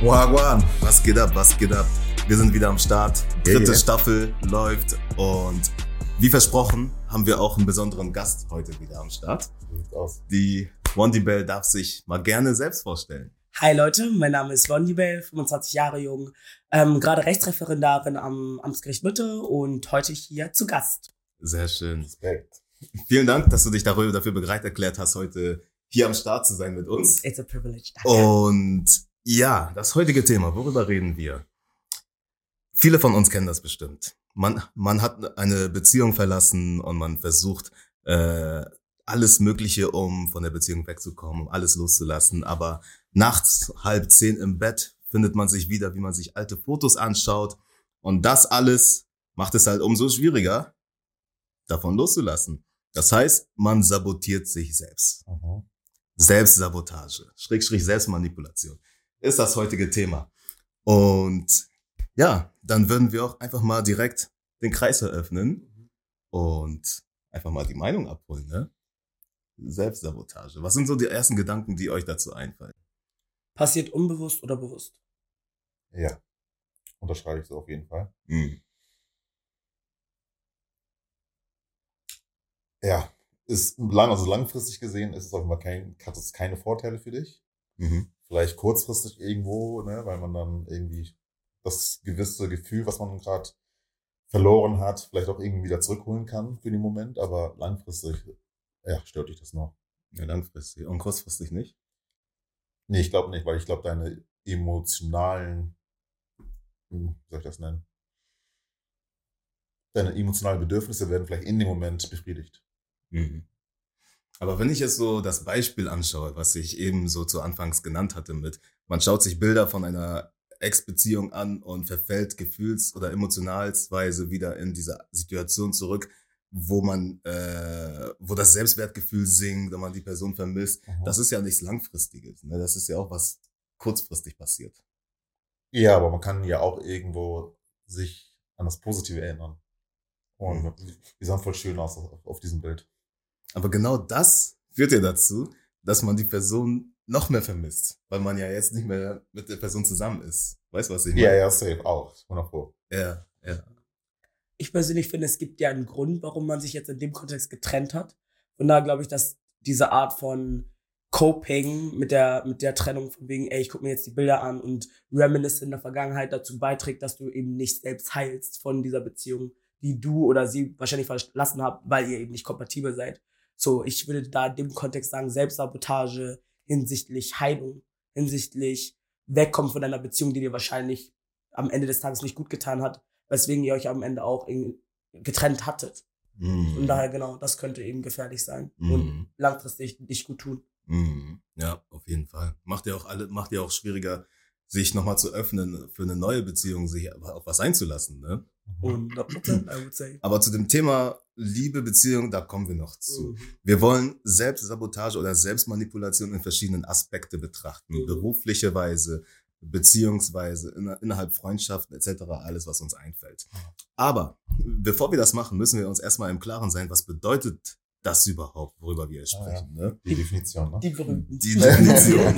Wagwan. Was geht ab, was geht ab? Wir sind wieder am Start. Yeah, Dritte yeah. Staffel läuft und wie versprochen haben wir auch einen besonderen Gast heute wieder am Start. Aus. Die Wandy Bell darf sich mal gerne selbst vorstellen. Hi Leute, mein Name ist Wondi Bell, 25 Jahre jung, ähm, gerade Rechtsreferendarin am Amtsgericht Mitte und heute hier zu Gast. Sehr schön. Respekt. Vielen Dank, dass du dich darüber, dafür bereit erklärt hast, heute hier am Start zu sein mit uns. It's a privilege. Danke. Und ja, das heutige Thema, worüber reden wir? Viele von uns kennen das bestimmt. Man, man hat eine Beziehung verlassen und man versucht äh, alles Mögliche, um von der Beziehung wegzukommen, um alles loszulassen. Aber nachts halb zehn im Bett findet man sich wieder, wie man sich alte Fotos anschaut. Und das alles macht es halt umso schwieriger, davon loszulassen. Das heißt, man sabotiert sich selbst. Mhm. Selbstsabotage, Schrägstrich Selbstmanipulation ist das heutige Thema. Und ja, dann würden wir auch einfach mal direkt den Kreis eröffnen und einfach mal die Meinung abholen, ne? Selbstsabotage. Was sind so die ersten Gedanken, die euch dazu einfallen? Passiert unbewusst oder bewusst? Ja. Unterschreibe ich so auf jeden Fall. Hm. Ja. Ist lang, also langfristig gesehen ist es auf jeden Fall kein, hat es keine Vorteile für dich. Mhm. Vielleicht kurzfristig irgendwo, ne, weil man dann irgendwie das gewisse Gefühl, was man gerade verloren hat, vielleicht auch irgendwie wieder zurückholen kann für den Moment, aber langfristig, ja, stört dich das noch. Ja, langfristig und kurzfristig nicht. Nee, ich glaube nicht, weil ich glaube, deine emotionalen, hm, wie soll ich das nennen? Deine emotionalen Bedürfnisse werden vielleicht in dem Moment befriedigt. Mhm. Aber wenn ich jetzt so das Beispiel anschaue, was ich eben so zu Anfangs genannt hatte mit, man schaut sich Bilder von einer Ex-Beziehung an und verfällt gefühls- oder emotionalsweise wieder in diese Situation zurück, wo man, äh, wo das Selbstwertgefühl sinkt, wenn man die Person vermisst. Mhm. Das ist ja nichts Langfristiges. Ne? Das ist ja auch was kurzfristig passiert. Ja, aber man kann ja auch irgendwo sich an das Positive erinnern. Und Mhm. die sahen voll schön aus auf, auf diesem Bild. Aber genau das führt ja dazu, dass man die Person noch mehr vermisst, weil man ja jetzt nicht mehr mit der Person zusammen ist. Weißt du, was ich meine? Ja, ja, safe, auch. 100 Pro. Ja, ja. Ich persönlich finde, es gibt ja einen Grund, warum man sich jetzt in dem Kontext getrennt hat. Von daher glaube ich, dass diese Art von Coping mit der, mit der Trennung von wegen, ey, ich gucke mir jetzt die Bilder an und reminisce in der Vergangenheit dazu beiträgt, dass du eben nicht selbst heilst von dieser Beziehung, die du oder sie wahrscheinlich verlassen habt, weil ihr eben nicht kompatibel seid. So, ich würde da in dem Kontext sagen, Selbstsabotage hinsichtlich Heilung, hinsichtlich Wegkommen von einer Beziehung, die dir wahrscheinlich am Ende des Tages nicht gut getan hat, weswegen ihr euch am Ende auch irgendwie getrennt hattet. Mhm. Von daher, genau, das könnte eben gefährlich sein Mhm. und langfristig nicht gut tun. Mhm. Ja, auf jeden Fall. Macht ja auch alle, macht ja auch schwieriger, sich nochmal zu öffnen für eine neue Beziehung, sich auf was einzulassen, ne? Und 100%, I would say. Aber zu dem Thema Liebe, Beziehung, da kommen wir noch zu. Mhm. Wir wollen Selbstsabotage oder Selbstmanipulation in verschiedenen Aspekte betrachten. Mhm. Berufliche Weise, beziehungsweise inner- innerhalb Freundschaften etc., alles, was uns einfällt. Aber bevor wir das machen, müssen wir uns erstmal im Klaren sein, was bedeutet das überhaupt, worüber wir hier Ah, sprechen. Ne? Die Definition, ne? Die berühmten. Die Definition.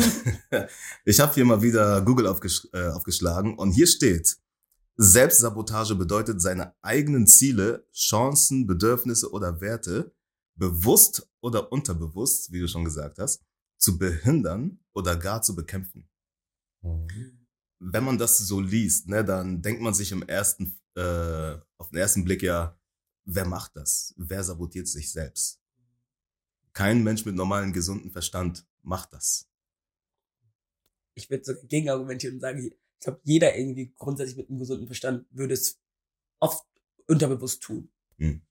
ich habe hier mal wieder Google aufgesch äh, aufgeschlagen und hier steht, Selbstsabotage bedeutet, seine eigenen Ziele, Chancen, Bedürfnisse oder Werte bewusst oder unterbewusst, wie du schon gesagt hast, zu behindern oder gar zu bekämpfen. Mhm. Wenn man das so liest, ne, dann denkt man sich im ersten, äh, auf den ersten Blick ja, wer macht das? Wer sabotiert sich selbst? Kein Mensch mit normalem, gesunden Verstand macht das. Ich würde sogar gegenargumentieren und sagen, ich glaube, jeder irgendwie grundsätzlich mit einem gesunden Verstand würde es oft unterbewusst tun. Hm.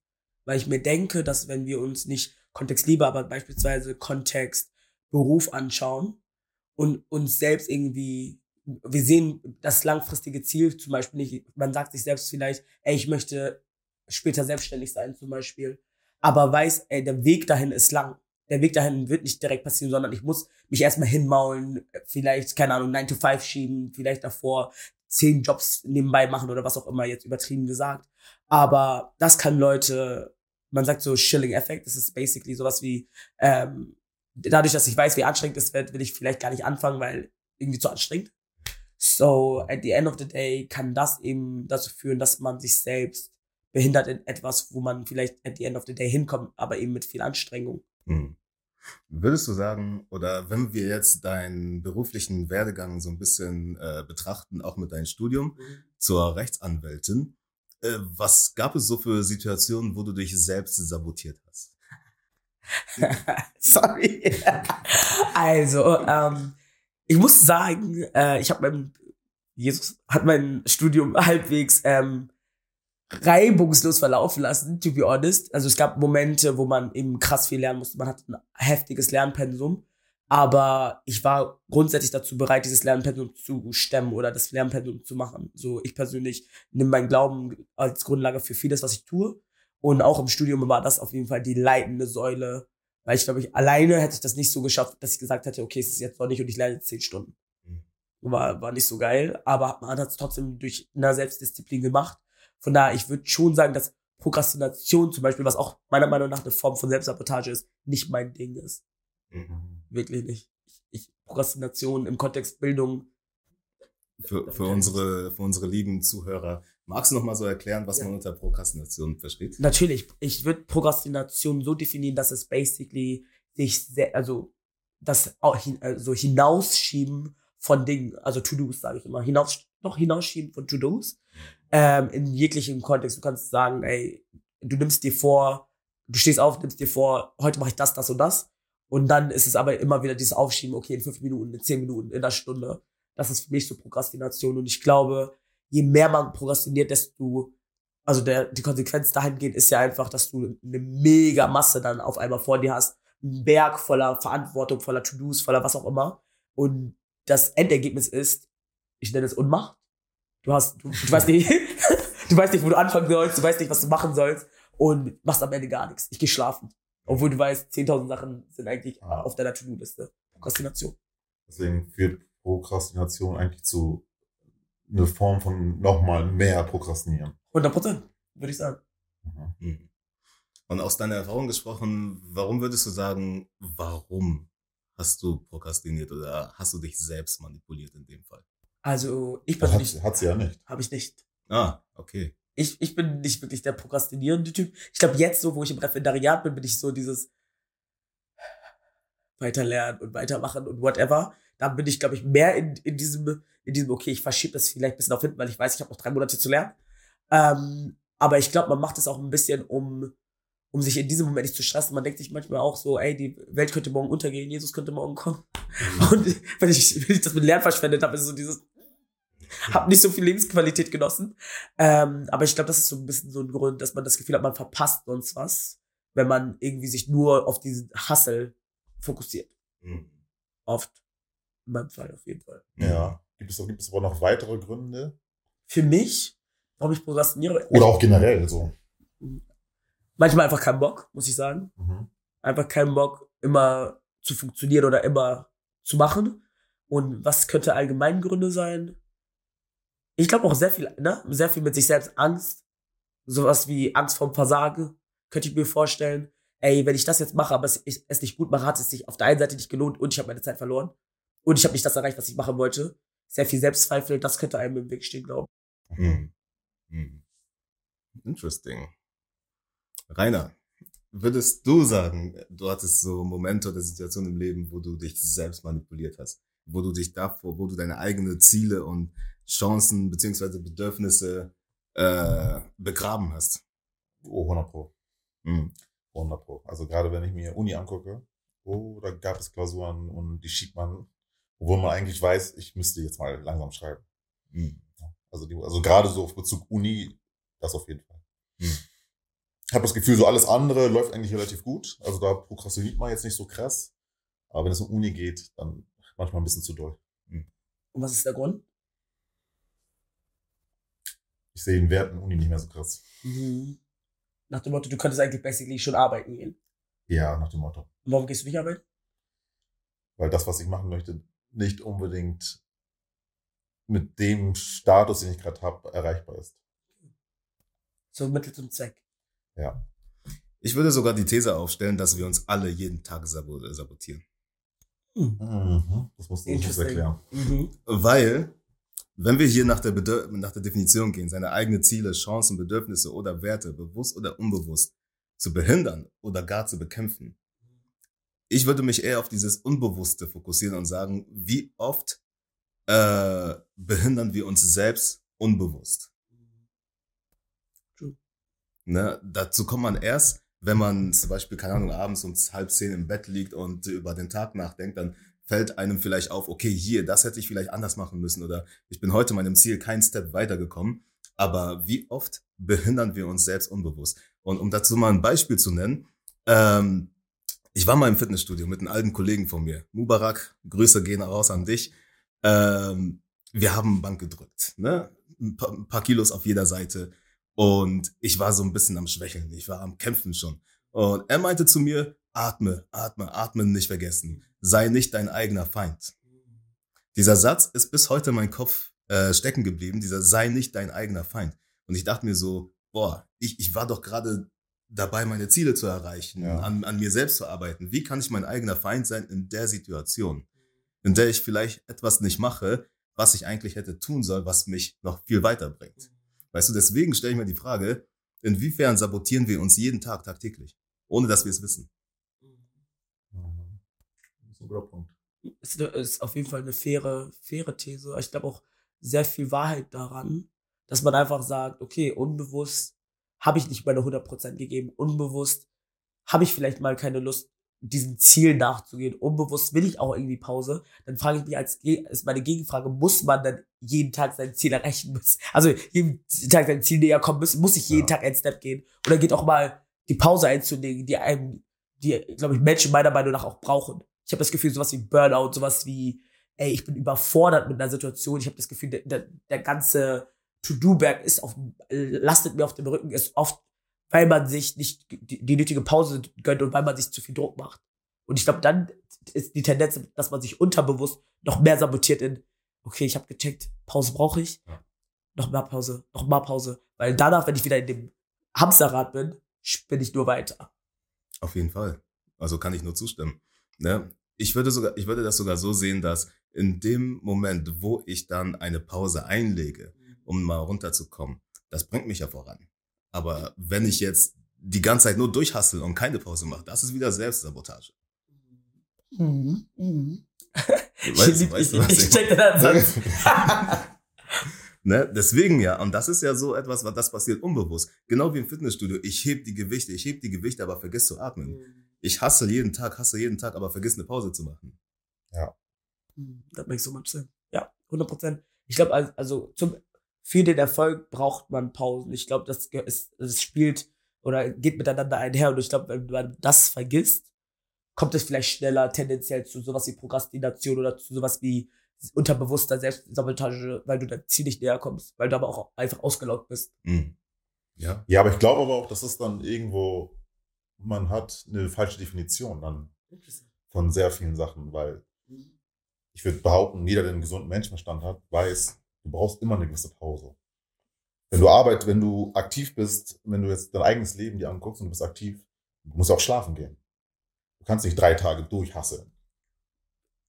Weil ich mir denke, dass wenn wir uns nicht Kontext Liebe, aber beispielsweise Kontext Beruf anschauen und uns selbst irgendwie, wir sehen das langfristige Ziel zum Beispiel nicht, man sagt sich selbst vielleicht, ey, ich möchte später selbstständig sein zum Beispiel, aber weiß, ey, der Weg dahin ist lang. Der Weg dahin wird nicht direkt passieren, sondern ich muss mich erstmal hinmaulen, vielleicht, keine Ahnung, 9 to 5 schieben, vielleicht davor zehn Jobs nebenbei machen oder was auch immer, jetzt übertrieben gesagt. Aber das kann Leute, man sagt so Shilling-Effekt, das ist basically sowas wie, ähm, dadurch, dass ich weiß, wie anstrengend es wird, will ich vielleicht gar nicht anfangen, weil irgendwie zu anstrengend. So, at the end of the day kann das eben dazu führen, dass man sich selbst behindert in etwas, wo man vielleicht at the end of the day hinkommt, aber eben mit viel Anstrengung. Hm. Würdest du sagen, oder wenn wir jetzt deinen beruflichen Werdegang so ein bisschen äh, betrachten, auch mit deinem Studium zur Rechtsanwältin, äh, was gab es so für Situationen, wo du dich selbst sabotiert hast? Sorry. also, ähm, ich muss sagen, äh, ich habe mein Jesus hat mein Studium halbwegs ähm, reibungslos verlaufen lassen, to be honest. Also es gab Momente, wo man eben krass viel lernen musste. Man hat ein heftiges Lernpensum. Aber ich war grundsätzlich dazu bereit, dieses Lernpensum zu stemmen oder das Lernpensum zu machen. So, ich persönlich nehme meinen Glauben als Grundlage für vieles, was ich tue. Und auch im Studium war das auf jeden Fall die leitende Säule. Weil ich glaube, ich alleine hätte ich das nicht so geschafft, dass ich gesagt hätte, okay, es ist jetzt noch nicht und ich lerne jetzt zehn Stunden. Mhm. War, war nicht so geil, aber man hat es trotzdem durch eine Selbstdisziplin gemacht. Von daher, ich würde schon sagen, dass Prokrastination zum Beispiel, was auch meiner Meinung nach eine Form von Selbstsabotage ist, nicht mein Ding ist. Mhm. Wirklich nicht. Ich, ich Prokrastination im Kontext Bildung. Für, für, unsere, für unsere lieben Zuhörer, magst du noch mal so erklären, was Ja. man unter Prokrastination versteht? Natürlich, ich würde Prokrastination so definieren, dass es basically sich sehr, also das auch hin, also hinausschieben von Dingen, also To-Dos, sage ich immer, hinaus, noch hinausschieben von To-Dos, ähm, in jeglichem Kontext. Du kannst sagen, ey, du nimmst dir vor, du stehst auf, nimmst dir vor, heute mache ich das, das und das. Und dann ist es aber immer wieder dieses Aufschieben, okay, in fünf Minuten, in zehn Minuten, in einer Stunde. Das ist für mich so Prokrastination. Und ich glaube, je mehr man prokrastiniert, desto, also der, die Konsequenz dahingehend ist ja einfach, dass du eine mega Masse dann auf einmal vor dir hast. Ein Berg voller Verantwortung, voller To-Dos, voller was auch immer. Und das Endergebnis ist, ich nenne es Unmacht. Du hast, du, du weißt nicht, du weißt nicht, wo du anfangen sollst, du weißt nicht, was du machen sollst und machst am Ende gar nichts. Ich gehe schlafen. Obwohl du weißt, 10.000 Sachen sind eigentlich Ah. auf deiner To-Do-Liste. Prokrastination. Deswegen führt Prokrastination eigentlich zu eine Form von nochmal mehr Prokrastinieren. 100 Prozent, würde ich sagen. Mhm. Mhm. Und aus deiner Erfahrung gesprochen, warum würdest du sagen, warum hast du prokrastiniert oder hast du dich selbst manipuliert in dem Fall? Also, ich Das persönlich hat, hat sie ja nicht. habe ich nicht. Ah, okay. Ich, ich bin nicht wirklich der prokrastinierende Typ. Ich glaube, jetzt so, wo ich im Referendariat bin, bin ich so dieses weiterlernen und weitermachen und whatever. Da bin ich, glaube ich, mehr in, in diesem, in diesem, okay, ich verschiebe das vielleicht ein bisschen auf hinten, weil ich weiß, ich habe noch drei Monate zu lernen. Ähm, aber ich glaube, man macht es auch ein bisschen, um, um sich in diesem Moment nicht zu stressen. Man denkt sich manchmal auch so, ey, die Welt könnte morgen untergehen, Jesus könnte morgen kommen. Und wenn ich, wenn ich das mit Lernen verschwendet habe, ist so dieses, hab nicht so viel Lebensqualität genossen. Ähm, aber ich glaube, das ist so ein bisschen so ein Grund, dass man das Gefühl hat, man verpasst sonst was, wenn man irgendwie sich nur auf diesen Hustle fokussiert. Mhm. Oft. In meinem Fall auf jeden Fall. Ja. Gibt es, gibt es aber noch weitere Gründe? Für mich, warum ich prokrastiniere, Oder auch generell so. manchmal einfach keinen Bock, muss ich sagen. Mhm. Einfach keinen Bock, immer zu funktionieren oder immer zu machen. Und was könnte allgemein Gründe sein? Ich glaube auch sehr viel, ne? Sehr viel mit sich selbst Angst. Sowas wie Angst vorm Versagen. Könnte ich mir vorstellen. Ey, wenn ich das jetzt mache, aber es, es nicht gut mache, hat es sich auf der einen Seite nicht gelohnt und ich habe meine Zeit verloren. Und ich habe nicht das erreicht, was ich machen wollte. Sehr viel Selbstzweifel, das könnte einem im Weg stehen, glaube ich. Mhm. Mhm. Interesting. Rainer, würdest du sagen, du hattest so Momente oder Situationen im Leben, wo du dich selbst manipuliert hast, wo du dich davor, wo du deine eigenen Ziele und Chancen beziehungsweise Bedürfnisse äh, begraben hast? Oh, 100 Pro. Mhm. 100 Pro. Also gerade wenn ich mir Uni angucke, oh, da gab es Klausuren und die schiebt man, obwohl man eigentlich weiß, ich müsste jetzt mal langsam schreiben. Mhm. Also, die, also gerade so auf Bezug Uni, das auf jeden Fall. Mhm. Ich habe das Gefühl, so alles andere läuft eigentlich relativ gut. Also da prokrastiniert man jetzt nicht so krass. Aber wenn es um Uni geht, dann manchmal ein bisschen zu doll. Und was ist der Grund? Ich sehe den Wert in Uni nicht mehr so krass. Mhm. Nach dem Motto, du könntest eigentlich basically schon arbeiten gehen. Ja, nach dem Motto. Und warum gehst du nicht arbeiten? Weil das, was ich machen möchte, nicht unbedingt mit dem Status, den ich gerade habe, erreichbar ist. So Mittel zum Zweck. Ja. Ich würde sogar die These aufstellen, dass wir uns alle jeden Tag sabo- sabotieren. Hm. Mhm. Das musst du uns erklären. Mhm. Weil, wenn wir hier nach der, nach der Definition gehen, seine eigenen Ziele, Chancen, Bedürfnisse oder Werte, bewusst oder unbewusst, zu behindern oder gar zu bekämpfen. Ich würde mich eher auf dieses Unbewusste fokussieren und sagen, wie oft äh, behindern wir uns selbst unbewusst. True. Ne? Dazu kommt man erst, wenn man zum Beispiel, keine Ahnung, abends um halb zehn im Bett liegt und über den Tag nachdenkt, dann fällt einem vielleicht auf, okay, hier, das hätte ich vielleicht anders machen müssen oder ich bin heute meinem Ziel keinen Step weitergekommen. Aber wie oft behindern wir uns selbst unbewusst? Und um dazu mal ein Beispiel zu nennen, ähm, ich war mal im Fitnessstudio mit einem alten Kollegen von mir, Mubarak, Grüße gehen raus an dich. Ähm, wir haben Bank gedrückt, ne? ein, paar, ein paar Kilos auf jeder Seite und ich war so ein bisschen am Schwächeln, ich war am Kämpfen schon. Und er meinte zu mir, atme, atme, atmen nicht vergessen, sei nicht dein eigener Feind. Dieser Satz ist bis heute in meinem Kopf äh, stecken geblieben, dieser sei nicht dein eigener Feind. Und ich dachte mir so, boah, ich, ich war doch gerade dabei, meine Ziele zu erreichen, Ja. an, an mir selbst zu arbeiten. Wie kann ich mein eigener Feind sein in der Situation, in der ich vielleicht etwas nicht mache, was ich eigentlich hätte tun sollen, was mich noch viel weiterbringt? Weißt du, deswegen stelle ich mir die Frage, inwiefern sabotieren wir uns jeden Tag tagtäglich, ohne dass wir es wissen? Das ist ein guter Punkt. ist, ist auf jeden Fall eine faire, faire These. Ich glaube auch sehr viel Wahrheit daran, dass man einfach sagt, okay, unbewusst habe ich nicht meine 100% gegeben. Unbewusst habe ich vielleicht mal keine Lust, diesem Ziel nachzugehen. Unbewusst will ich auch irgendwie Pause. Dann frage ich mich als, ist meine Gegenfrage, muss man dann jeden Tag sein Ziel erreichen müssen? Also jeden Tag sein Ziel näher kommen müssen? Muss ich jeden Ja. Tag einen Step gehen? Oder geht auch mal die Pause einzulegen, die einem, die, glaube ich, Menschen meiner Meinung nach auch brauchen? Ich habe das Gefühl, sowas wie Burnout, sowas wie, ey, ich bin überfordert mit einer Situation. Ich habe das Gefühl, der, der, der ganze To-Do-Berg ist auf, lastet mir auf dem Rücken, ist oft, weil man sich nicht die, die nötige Pause gönnt und weil man sich zu viel Druck macht. Und ich glaube, dann ist die Tendenz, dass man sich unterbewusst noch mehr sabotiert in, okay, ich habe gecheckt, Pause brauche ich, noch mehr Pause, noch mal Pause. Weil danach, wenn ich wieder in dem Hamsterrad bin, spinne ich nur weiter. Auf jeden Fall. Also kann ich nur zustimmen. Ne? Ich würde sogar, ich würde das sogar so sehen, dass in dem Moment, wo ich dann eine Pause einlege, um mal runterzukommen, das bringt mich ja voran. Aber wenn ich jetzt die ganze Zeit nur durchhassel und keine Pause mache, das ist wieder Selbstsabotage. Mhm. Mhm. Weißt, ich weißt ich, du, was ich ich check den Ansatz. Ne? Deswegen ja. Und das ist ja so etwas, was das passiert unbewusst. Genau wie im Fitnessstudio. Ich heb die Gewichte, ich heb die Gewichte, aber vergiss zu atmen. Ich hasse jeden Tag, hasse jeden Tag, aber vergiss eine Pause zu machen. Mhm. Das makes so much sense. Ja, 100 Prozent. Ich glaube, also, also zum, für den Erfolg braucht man Pausen. Ich glaube, das, ist, das spielt oder geht miteinander einher. Und ich glaube, wenn man das vergisst, kommt es vielleicht schneller tendenziell zu sowas wie Prokrastination oder zu sowas wie unterbewusster Selbstsabotage, weil du deinem Ziel nicht näher kommst, weil du aber auch einfach ausgelaugt bist. Mhm. Ja. Ja, aber ich glaube aber auch, dass es dann irgendwo, man hat eine falsche Definition dann von sehr vielen Sachen, weil ich würde behaupten, jeder, der einen gesunden Menschenverstand hat, weiß, du brauchst immer eine gewisse Pause. Wenn du arbeitest, wenn du aktiv bist, wenn du jetzt dein eigenes Leben dir anguckst und du bist aktiv, du musst auch schlafen gehen. Du kannst nicht drei Tage durchhasseln.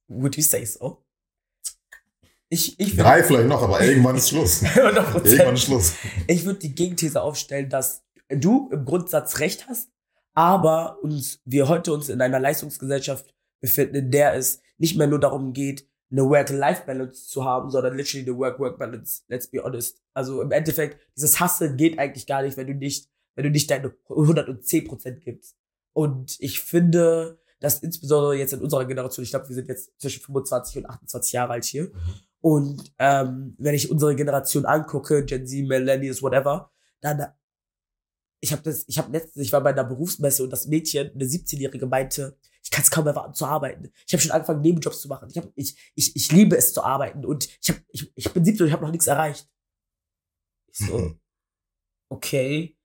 Would you say so? Ich, ich Drei vielleicht noch, aber irgendwann ist Schluss. 100%. Irgendwann ist Schluss. Ich würde die Gegenthese aufstellen, dass du im Grundsatz recht hast, aber uns, wir heute uns in einer Leistungsgesellschaft befinden, in der es nicht mehr nur darum geht, eine Work-Life-Balance zu haben, sondern literally eine Work-Work-Balance. Let's be honest. Also im Endeffekt, dieses Hustle geht eigentlich gar nicht, wenn du nicht, wenn du nicht deine 110% gibst. Und ich finde, dass insbesondere jetzt in unserer Generation, ich glaube, wir sind jetzt zwischen 25 und 28 Jahre alt hier, und ähm, wenn ich unsere Generation angucke, Gen Z, Millennials, whatever, dann ich habe das, ich habe letztens, ich war bei einer Berufsmesse und das Mädchen, eine 17-Jährige, meinte, ich kann es kaum erwarten zu arbeiten. Ich habe schon angefangen, Nebenjobs zu machen. Ich, hab, ich, ich, ich liebe es zu arbeiten und ich, hab, ich, ich bin 17 und ich habe noch nichts erreicht. Ich so, Mhm. okay.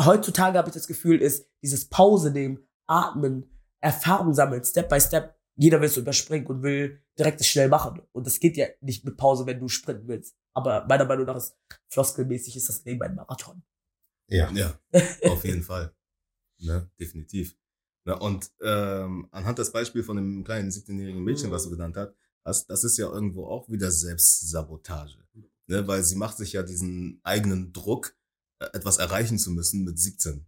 Heutzutage habe ich das Gefühl, ist dieses Pause nehmen, atmen, Erfahrung sammeln, Step by Step. Jeder will es überspringen und will direkt es schnell machen. Und das geht ja nicht mit Pause, wenn du sprinten willst. Aber meiner Meinung nach ist floskelmäßig ist das Leben ein Marathon. Ja. Ja, auf jeden Fall. Ne, definitiv. Ne? Und ähm, anhand des Beispiels von dem kleinen 17-jährigen Mädchen, was du Mhm. genannt hast, das, das ist ja irgendwo auch wieder Selbstsabotage. Ne? Weil sie macht sich ja diesen eigenen Druck, äh, etwas erreichen zu müssen mit 17.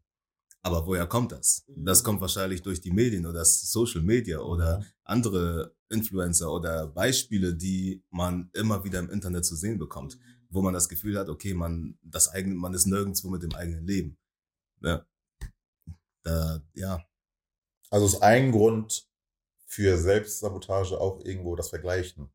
Aber woher kommt das? Das Mhm. kommt wahrscheinlich durch die Medien oder das Social Media oder Mhm. andere Influencer oder Beispiele, die man immer wieder im Internet zu sehen bekommt, wo man das Gefühl hat, okay, man, das eigene, man ist nirgendwo mit dem eigenen Leben. Ja. Da, ja. Also ist ein Grund für Selbstsabotage auch irgendwo das Vergleichen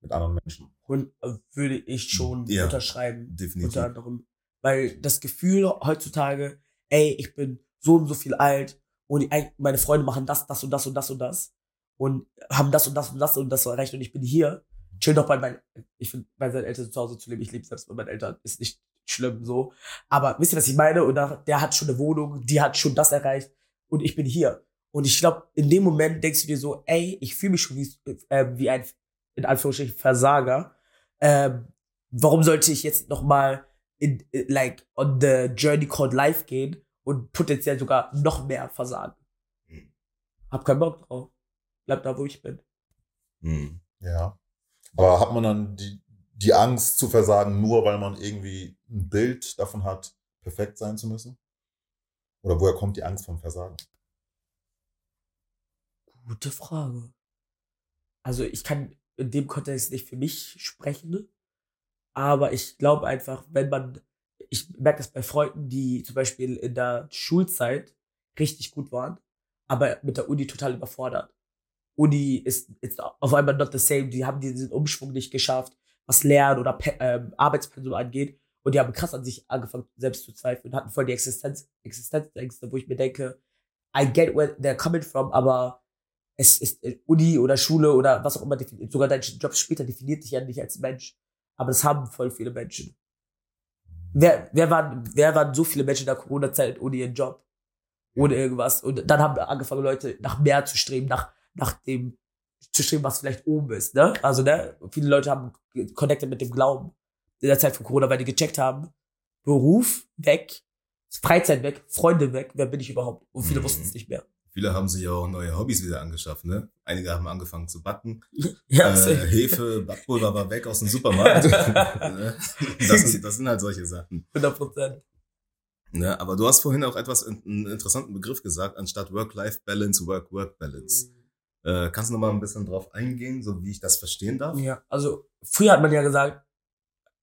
mit anderen Menschen. Und äh, würde ich schon Ja. unterschreiben. Definitiv. Unter anderem. Weil das Gefühl heutzutage, ey, ich bin so und so viel alt und meine Freunde machen das, das und das und das und das und haben das und das und das und das erreicht und ich bin hier, chill doch bei meinen, ich finde, bei seinen Eltern zu Hause zu leben, ich lebe selbst bei meinen Eltern, ist nicht schlimm so. Aber wisst ihr, was ich meine? Und da, der hat schon eine Wohnung, die hat schon das erreicht und ich bin hier. Und ich glaube, in dem Moment denkst du dir so, ey, ich fühle mich schon wie, äh, wie ein, in Anführungsstrichen, Versager. Ähm, warum sollte ich jetzt noch mal in, in, like, on the journey called life gehen und potenziell sogar noch mehr versagen? Hm. Hab keinen Bock drauf. Bleib da, wo ich bin. Hm. Ja. Aber hat man dann die, die Angst zu versagen, nur weil man irgendwie ein Bild davon hat, perfekt sein zu müssen? Oder woher kommt die Angst vom Versagen? Gute Frage. Also ich kann in dem Kontext nicht für mich sprechen, aber ich glaube einfach, wenn man, ich merke das bei Freunden, die zum Beispiel in der Schulzeit richtig gut waren, aber mit der Uni total überfordert. Uni ist, ist auf einmal not the same, die haben diesen Umschwung nicht geschafft, was Lernen oder Pe ähm, Arbeitspensum angeht und die haben krass an sich angefangen, selbst zu zweifeln, hatten voll die Existenz, Existenzängste, wo ich mir denke, I get where they're coming from, aber es ist äh, Uni oder Schule oder was auch immer, sogar dein Job später definiert dich ja nicht als Mensch. Aber das haben voll viele Menschen. Wer, wer, waren, wer waren so viele Menschen in der Corona-Zeit ohne ihren Job? Ohne irgendwas. Und dann haben angefangen, Leute nach mehr zu streben, nach, nach dem zu streben, was vielleicht oben ist. Ne? Also, ne? Viele Leute haben connected mit dem Glauben in der Zeit von Corona, weil die gecheckt haben, Beruf weg, Freizeit weg, Freunde weg, wer bin ich überhaupt? Und viele Mhm. wussten es nicht mehr. Viele haben sich ja auch neue Hobbys wieder angeschafft, ne? Einige haben angefangen zu backen. Ja, äh. Hefe, Backpulver war weg aus dem Supermarkt. Ne? das, sind, das sind halt solche Sachen. 100 Prozent. Ne? Aber du hast vorhin auch etwas, einen interessanten Begriff gesagt, anstatt Work-Life-Balance, Work-Work-Balance. Äh, kannst du noch mal ein bisschen drauf eingehen, so wie ich das verstehen darf? Ja, also früher hat man ja gesagt,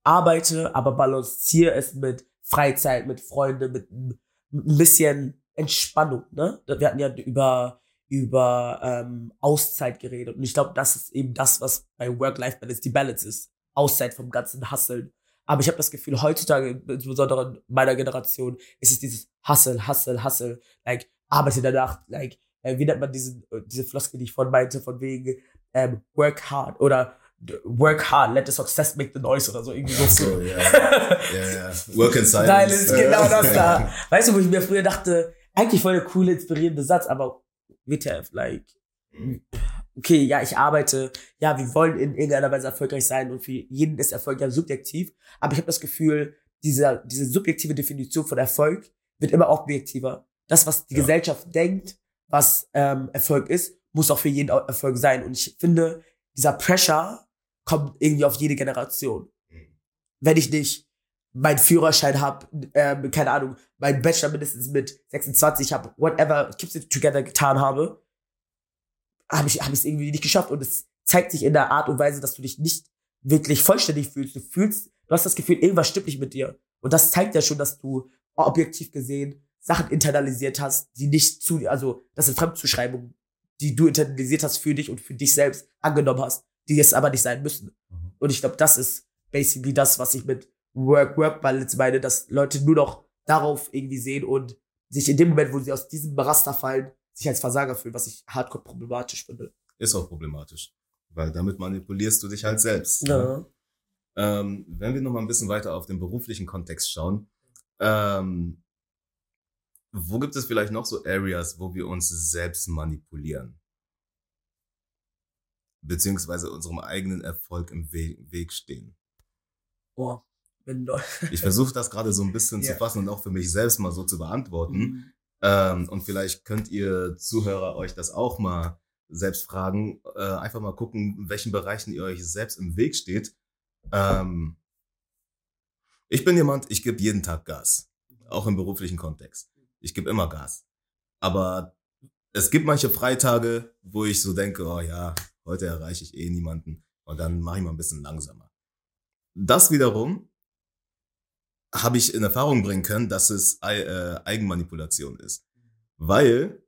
arbeite, aber balanciere es mit Freizeit, mit Freunden, mit ein bisschen Entspannung. Ne? Wir hatten ja über über ähm, Auszeit geredet und ich glaube, das ist eben das, was bei Work-Life-Balance die Balance ist. Auszeit vom ganzen Hustle. Aber ich habe das Gefühl, heutzutage, insbesondere in meiner Generation, ist es dieses Hustle, Hustle, Hustle. Like, arbeite in der Nacht, like, äh, wie nennt man diesen, äh, diese Floskel, die ich vorhin meinte, von wegen ähm, work hard oder work hard, let the success make the noise oder so irgendwie so. So, ja. ja, ja. Work in silence. Nein, ist genau das da. Weißt du, wo ich mir früher dachte, eigentlich voll der coole, inspirierende Satz, aber WTF, like, okay, ja, ich arbeite, ja, wir wollen in irgendeiner Weise erfolgreich sein und für jeden ist Erfolg ja subjektiv, aber ich habe das Gefühl, diese, diese subjektive Definition von Erfolg wird immer objektiver. Das, was die Ja. Gesellschaft denkt, was ähm, Erfolg ist, muss auch für jeden Erfolg sein. Und ich finde, dieser Pressure kommt irgendwie auf jede Generation. Wenn ich nicht meinen Führerschein habe, ähm, keine Ahnung, meinen Bachelor mindestens mit 26 habe, whatever, keeps it together getan habe, habe ich es irgendwie nicht geschafft und es zeigt sich in der Art und Weise, dass du dich nicht wirklich vollständig fühlst. Du fühlst, du hast das Gefühl, irgendwas stimmt nicht mit dir. Und das zeigt ja schon, dass du objektiv gesehen Sachen internalisiert hast, die nicht zu, also das sind Fremdzuschreibungen, die du internalisiert hast für dich und für dich selbst angenommen hast, die es aber nicht sein müssen. Mhm. Und ich glaube, das ist basically das, was ich mit Work-Work-Balance meine, dass Leute nur noch darauf irgendwie sehen und sich in dem Moment, wo sie aus diesem Raster fallen, sich als Versager fühlen, was ich hardcore problematisch finde. Ist auch problematisch. Weil damit manipulierst du dich halt selbst. ne? Ja. Ähm, wenn wir noch mal ein bisschen weiter auf den beruflichen Kontext schauen, ähm, wo gibt es vielleicht noch so Areas, wo wir uns selbst manipulieren? Beziehungsweise unserem eigenen Erfolg im We Weg stehen. Boah, wenn Leute. Ich versuche das gerade so ein bisschen zu Ja. fassen und auch für mich selbst mal so zu beantworten. Mhm. Ähm, und vielleicht könnt ihr Zuhörer euch das auch mal selbst fragen, äh, einfach mal gucken, in welchen Bereichen ihr euch selbst im Weg steht. Ähm, ich bin jemand, ich gebe jeden Tag Gas, auch im beruflichen Kontext. Ich gebe immer Gas. Aber es gibt manche Freitage, wo ich so denke, oh ja, heute erreiche ich eh niemanden und dann mache ich mal ein bisschen langsamer. Das wiederum habe ich in Erfahrung bringen können, dass es äh, Eigenmanipulation ist. Weil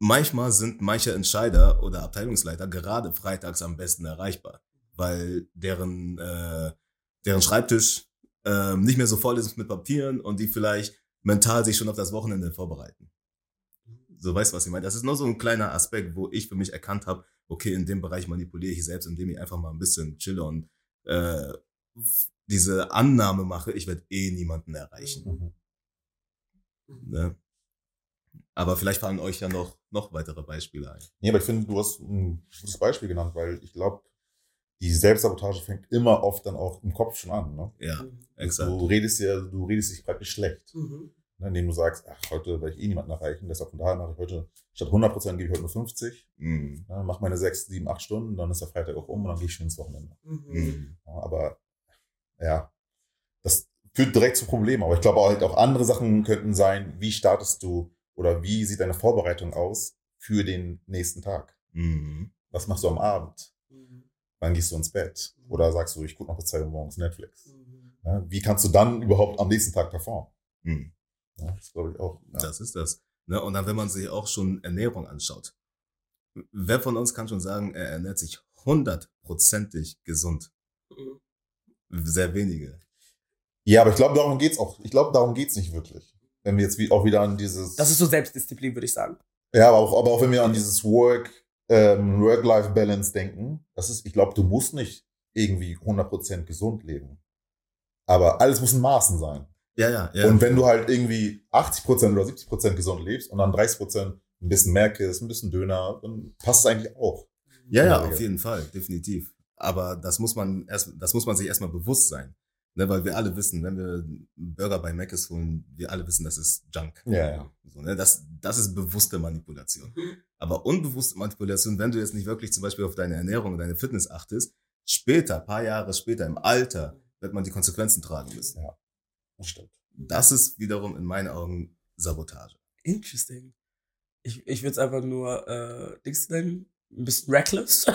manchmal sind manche Entscheider oder Abteilungsleiter gerade freitags am besten erreichbar, weil deren, äh, deren Schreibtisch äh, nicht mehr so voll ist mit Papieren und die vielleicht mental sich schon auf das Wochenende vorbereiten. So weißt du, was ich meine? Das ist nur so ein kleiner Aspekt, wo ich für mich erkannt habe, okay, in dem Bereich manipuliere ich selbst, indem ich einfach mal ein bisschen chille und äh, diese Annahme mache, ich werde eh niemanden erreichen. Mhm. Ne? Aber vielleicht fallen euch ja noch, noch weitere Beispiele ein. Nee, aber ich finde, du hast ein gutes Beispiel genannt, weil ich glaube, die Selbstsabotage fängt immer oft dann auch im Kopf schon an. Ne? Ja, exakt. Du redest ja, du redest dich praktisch schlecht. Mhm. Ne, indem du sagst, ach, heute werde ich eh niemanden erreichen, deshalb von daher mache ich heute, statt 100% gebe ich heute nur 50, mhm. ne, mache meine 6, 7, 8 Stunden, dann ist der Freitag auch um und dann gehe ich schon ins Wochenende. Mhm. Ja, aber ja, das führt direkt zu Problemen. Aber ich glaube halt auch andere Sachen könnten sein, wie startest du oder wie sieht deine Vorbereitung aus für den nächsten Tag? Mhm. Was machst du am Abend? Mhm. Wann gehst du ins Bett? Mhm. Oder sagst du, ich gucke noch bis 2 Uhr morgens Netflix? Mhm. Ja, wie kannst du dann überhaupt am nächsten Tag performen? Ja, das glaube ich auch. Ja. Das ist das. Ne? Und dann, wenn man sich auch schon Ernährung anschaut. Wer von uns kann schon sagen, er ernährt sich hundertprozentig gesund? Mhm. Sehr wenige. Ja, aber ich glaube, darum geht's auch. Ich glaube, darum geht's nicht wirklich. Wenn wir jetzt auch wieder an dieses. Das ist so Selbstdisziplin, würde ich sagen. Ja, aber auch, aber auch wenn wir an dieses Work, ähm, Work-Life-Balance denken, das ist, ich glaube, du musst nicht irgendwie 100% gesund leben. Aber alles muss in Maßen sein. Ja, ja, ja. Und wenn du halt irgendwie 80% oder 70% gesund lebst und dann 30% ein bisschen Merkes, ein bisschen Döner, dann passt es eigentlich auch. Ja, ja, auf jeden Fall, definitiv. Aber das muss man erst, das muss man sich erstmal bewusst sein. Ne, weil wir alle wissen, wenn wir Burger bei Mc's holen, wir alle wissen, das ist Junk. Ja, ja. So, ne, das, das ist bewusste Manipulation. Aber unbewusste Manipulation, wenn du jetzt nicht wirklich zum Beispiel auf deine Ernährung und deine Fitness achtest, später, paar Jahre später, im Alter, wird man die Konsequenzen tragen müssen. Ja. Das stimmt. Das ist wiederum in meinen Augen Sabotage. Interesting. Ich, ich würde es einfach nur äh, Dings nennen, ein bisschen reckless.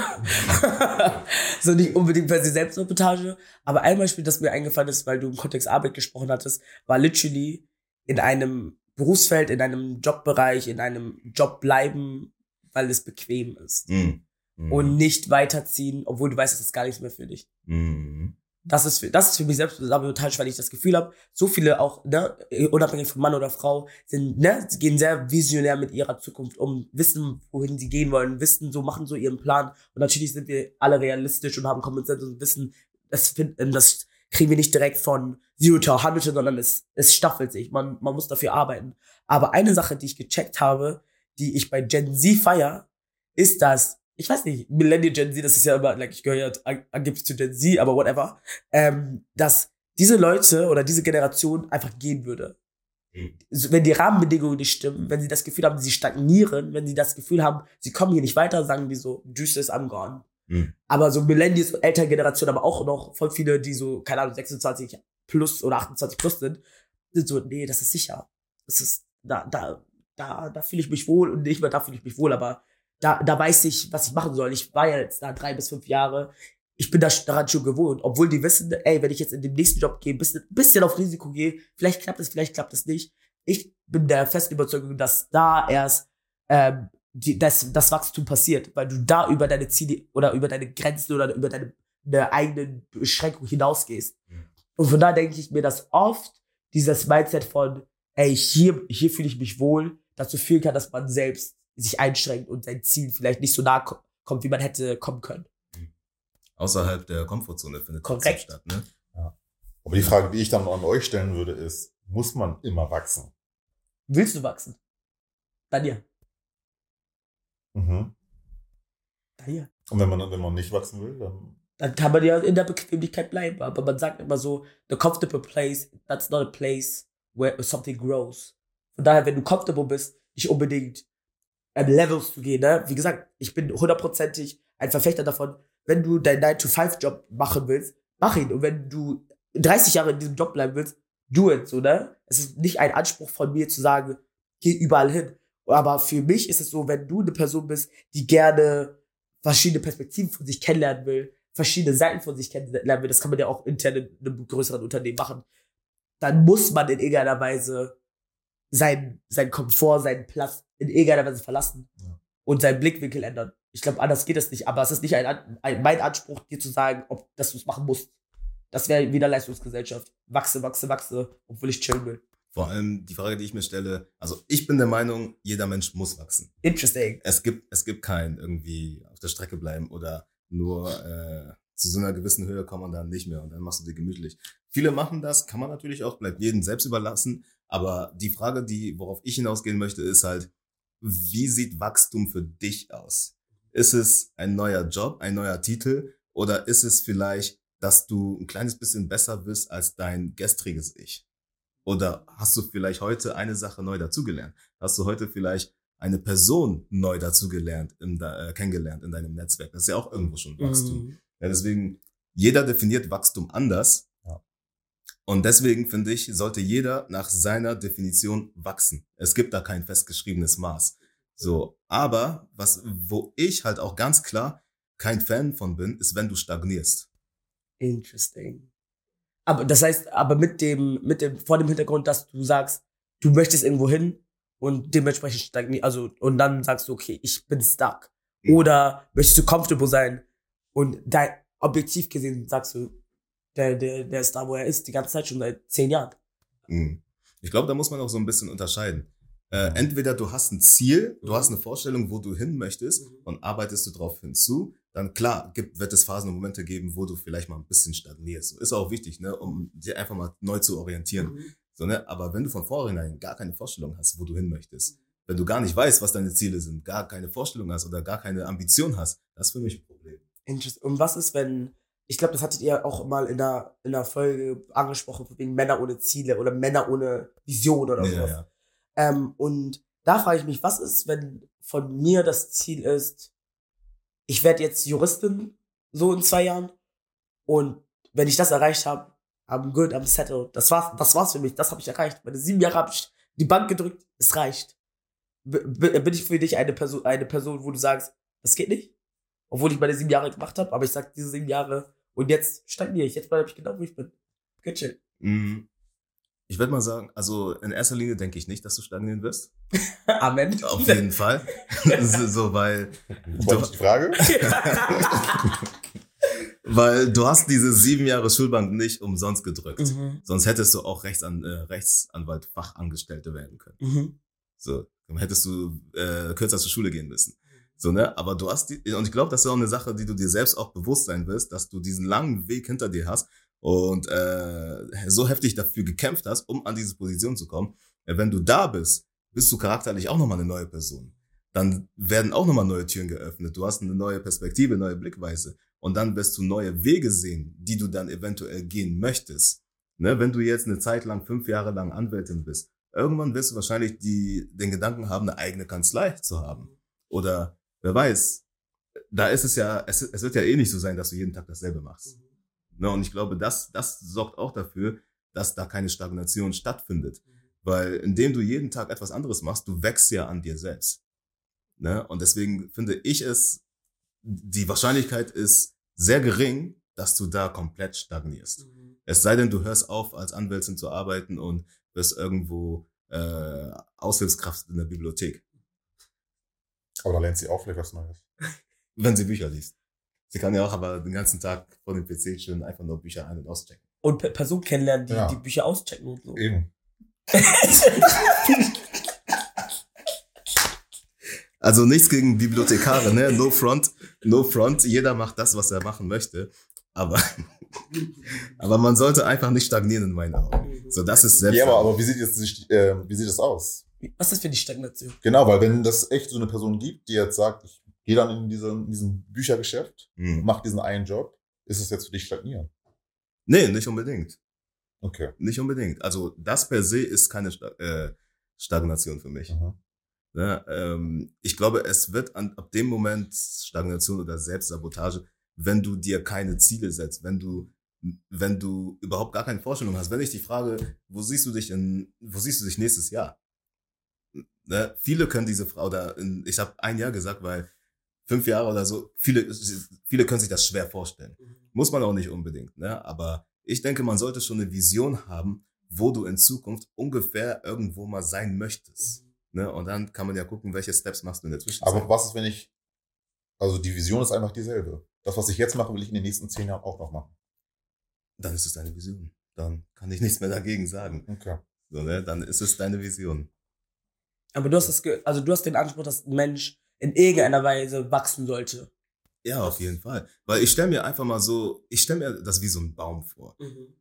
so nicht unbedingt per se Selbstsabotage. Aber ein Beispiel, das mir eingefallen ist, weil du im Kontext Arbeit gesprochen hattest, war literally in einem Berufsfeld, in einem Jobbereich, in einem Job bleiben, weil es bequem ist. Mm. Mm. Und nicht weiterziehen, obwohl du weißt, es ist gar nichts mehr für dich. Mm. Das ist für, das ist für mich selbst sabotage, weil ich das Gefühl habe, so viele auch, ne, unabhängig von Mann oder Frau, sind, ne, gehen sehr visionär mit ihrer Zukunft um, wissen, wohin sie gehen wollen, wissen, so machen so ihren Plan. Und natürlich sind wir alle realistisch und haben Common Sense und wissen, das, das kriegen wir nicht direkt von Zero to 100, sondern es, es staffelt sich. Man, man muss dafür arbeiten. Aber eine Sache, die ich gecheckt habe, die ich bei Gen Z feier, ist, dass ich weiß nicht, Millennial Gen Z, das ist ja immer, like, ich gehöre ja angeblich zu Gen Z, aber whatever, ähm, dass diese Leute oder diese Generation einfach gehen würde. Wenn die Rahmenbedingungen nicht stimmen, wenn sie das Gefühl haben, sie stagnieren, wenn sie das Gefühl haben, sie kommen hier nicht weiter, sagen die so, Juice is I'm gone. Mhm. Aber so Millennials, ältere Generation, aber auch noch voll viele, die so, keine Ahnung, 26 plus oder 28 plus sind, sind so, nee, das ist sicher. Das ist, da, da, da, da fühle ich mich wohl und nicht mehr da fühle ich mich wohl, aber da, da weiß ich, was ich machen soll. Ich war ja jetzt da drei bis fünf Jahre. Ich bin da daran schon gewohnt, obwohl die wissen, ey, wenn ich jetzt in den nächsten Job gehe, bisschen, bisschen auf Risiko gehe, vielleicht klappt es, vielleicht klappt es nicht. Ich bin der festen Überzeugung, dass da erst ähm, die, das, das Wachstum passiert, weil du da über deine Ziele oder über deine Grenzen oder über deine, deine eigenen Beschränkungen hinausgehst. Und von da denke ich mir, dass oft dieses Mindset von, ey, hier, hier fühle ich mich wohl, dazu führen kann, dass man selbst sich einschränkt und sein Ziel vielleicht nicht so nah kommt, wie man hätte kommen können. Mhm. Außerhalb der Komfortzone findet Korrekt. statt, ne? Ja. Aber die Frage, die ich dann an euch stellen würde, ist, muss man immer wachsen? Willst du wachsen? Dann ja. Mhm. Dann ja. Und wenn man, wenn man nicht wachsen will, dann dann kann man ja in der Bequemlichkeit bleiben. Aber man sagt immer so, the comfortable place, that's not a place where something grows. Von daher, wenn du comfortable bist, nicht unbedingt an Levels zu gehen, ne? Wie gesagt, ich bin hundertprozentig ein Verfechter davon, wenn du deinen 9-to-5-Job machen willst, mach ihn. Und wenn du 30 Jahre in diesem Job bleiben willst, do it, so, ne? Es ist nicht ein Anspruch von mir zu sagen, geh überall hin. Aber für mich ist es so, wenn du eine Person bist, die gerne verschiedene Perspektiven von sich kennenlernen will, verschiedene Seiten von sich kennenlernen will, das kann man ja auch intern in einem größeren Unternehmen machen, dann muss man in irgendeiner Weise sein, sein Komfort, seinen Platz in irgendeiner Weise verlassen Ja. und seinen Blickwinkel ändern. Ich glaube, anders geht es nicht. Aber es ist nicht ein, ein, mein Anspruch, dir zu sagen, ob dass du es machen musst. Das wäre wieder Leistungsgesellschaft. Wachse, wachse, wachse, obwohl ich chillen will. Vor allem die Frage, die ich mir stelle, also ich bin der Meinung, jeder Mensch muss wachsen. Interesting. Es gibt, es gibt kein irgendwie auf der Strecke bleiben oder nur äh, zu so einer gewissen Höhe kommt man dann nicht mehr und dann machst du dir gemütlich. Viele machen das, kann man natürlich auch, bleibt jedem selbst überlassen. Aber die Frage, die, worauf ich hinausgehen möchte, ist halt, wie sieht Wachstum für dich aus? Ist es ein neuer Job, ein neuer Titel oder ist es vielleicht, dass du ein kleines bisschen besser bist als dein gestriges Ich? Oder hast du vielleicht heute eine Sache neu dazugelernt? Hast du heute vielleicht eine Person neu dazugelernt, in de, äh, kennengelernt in deinem Netzwerk? Das ist ja auch irgendwo schon Wachstum. Mhm. Ja, deswegen, jeder definiert Wachstum anders. Und deswegen finde ich, sollte jeder nach seiner Definition wachsen. Es gibt da kein festgeschriebenes Maß. So, aber was, wo ich halt auch ganz klar kein Fan von bin, ist, wenn du stagnierst. Interesting. Aber das heißt, aber mit dem, mit dem, vor dem Hintergrund, dass du sagst, du möchtest irgendwo hin und dementsprechend stagnieren, also, und dann sagst du, okay, ich bin stuck. Mhm. Oder möchtest du comfortable sein und dein, objektiv gesehen sagst du, der, der, der ist da, wo er ist, die ganze Zeit schon seit zehn Jahren. Mhm. Ich glaube, da muss man auch so ein bisschen unterscheiden. Äh, entweder du hast ein Ziel, du Mhm. hast eine Vorstellung, wo du hin möchtest Mhm. und arbeitest du drauf hinzu, dann klar, gibt, wird es Phasen und Momente geben, wo du vielleicht mal ein bisschen stagnierst. Ist auch wichtig, ne, um dir einfach mal neu zu orientieren. Mhm. So, ne? Aber wenn du von vornherein gar keine Vorstellung hast, wo du hin möchtest, wenn du gar nicht weißt, was deine Ziele sind, gar keine Vorstellung hast oder gar keine Ambition hast, das ist für mich ein Problem. Interesting. Und was ist, wenn, ich glaube, das hattet ihr auch mal in der, in der Folge angesprochen, wegen Männer ohne Ziele oder Männer ohne Vision oder Ja, sowas. ja. Ähm, und da frage ich mich, was ist, wenn von mir das Ziel ist, ich werde jetzt Juristin, so in zwei Jahren, und wenn ich das erreicht habe, I'm good, I'm settled. Das war's, das war's für mich, das habe ich erreicht. Meine sieben Jahre habe ich die Bank gedrückt, es reicht. B- bin ich für dich eine Person, eine Person, wo du sagst, das geht nicht? Obwohl ich meine sieben Jahre gemacht habe, aber ich sag diese sieben Jahre und jetzt stagniere ich, jetzt bleibe ich genau, wo ich bin. Good shit. Mhm. Ich würde mal sagen, also in erster Linie denke ich nicht, dass du stagnieren wirst. Amen. Auf jeden Fall. so, so, weil, nicht die Frage? weil du hast diese sieben Jahre Schulbank nicht umsonst gedrückt. mhm. Sonst hättest du auch Rechtsan äh, Rechtsanwalt, Fachangestellte werden können. Mhm. So, dann hättest du äh, kürzer zur Schule gehen müssen. So, ne? Aber du hast die, und ich glaube, das ist auch eine Sache, die du dir selbst auch bewusst sein wirst, dass du diesen langen Weg hinter dir hast und äh, so heftig dafür gekämpft hast, um an diese Position zu kommen. Äh, Wenn du da bist, bist du charakterlich auch nochmal eine neue Person. Dann werden auch nochmal neue Türen geöffnet. Du hast eine neue Perspektive, neue Blickweise. Und dann wirst du neue Wege sehen, die du dann eventuell gehen möchtest. Ne? Wenn du jetzt eine Zeit lang, fünf Jahre lang Anwältin bist, irgendwann wirst du wahrscheinlich die, den Gedanken haben, eine eigene Kanzlei zu haben. Oder wer weiß, da ist es ja, es, es wird ja eh nicht so sein, dass du jeden Tag dasselbe machst. Ne? Und ich glaube, das, das sorgt auch dafür, dass da keine Stagnation stattfindet. Weil indem du jeden Tag etwas anderes machst, du wächst ja an dir selbst. Ne? Und deswegen finde ich es, die Wahrscheinlichkeit ist sehr gering, dass du da komplett stagnierst. Es sei denn, du hörst auf, als Anwältin zu arbeiten und wirst irgendwo äh, Aushilfskraft in der Bibliothek, Aber da lernt sie auch vielleicht was Neues. wenn sie Bücher liest. Sie kann ja auch aber den ganzen Tag vor dem PC chillen, einfach nur Bücher ein- und auschecken. Und Pe- Personen kennenlernen, die Ja. die Bücher auschecken und so. Eben. Also nichts gegen Bibliothekare, ne? No front, no front. Jeder macht das, was er machen möchte. Aber, aber man sollte einfach nicht stagnieren in meinen Augen. So, das ist selbst. Ja, aber, aber wie sieht jetzt äh, wie sieht das aus? Was ist das für die Stagnation? Genau, weil wenn das echt so eine Person gibt, die jetzt sagt, ich gehe dann in, diese, in diesem Büchergeschäft, Hm. mach diesen einen Job, ist es jetzt für dich stagnieren? Nee, nicht unbedingt. Okay. Nicht unbedingt. Also das per se ist keine, äh, Stagnation für mich. Mhm. Ne? Ähm, ich glaube, es wird an, ab dem Moment Stagnation oder Selbstsabotage, wenn du dir keine Ziele setzt, wenn du wenn du überhaupt gar keine Vorstellung hast. Wenn ich dich frage, wo siehst du dich in, wo siehst du dich nächstes Jahr? Ne? Viele können diese Frau oder in, ich habe ein Jahr gesagt, weil fünf Jahre oder so, viele, viele können sich das schwer vorstellen. Muss man auch nicht unbedingt, ne? Aber ich denke, man sollte schon eine Vision haben, wo du in Zukunft ungefähr irgendwo mal sein möchtest. Ne? Und dann kann man ja gucken, welche Steps machst du in der Zwischenzeit. Aber was ist, wenn ich, also die Vision ist einfach dieselbe. Das, was ich jetzt mache, will ich in den nächsten zehn Jahren auch noch machen. dann ist es deine Vision. Dann kann ich nichts mehr dagegen sagen. Okay. So, ne? Dann ist es deine Vision. Aber du hast das, also du hast den Anspruch, dass ein Mensch in irgendeiner Weise wachsen sollte. Ja, auf jeden Fall. Weil ich stelle mir einfach mal so, ich stelle mir das wie so ein Baum vor.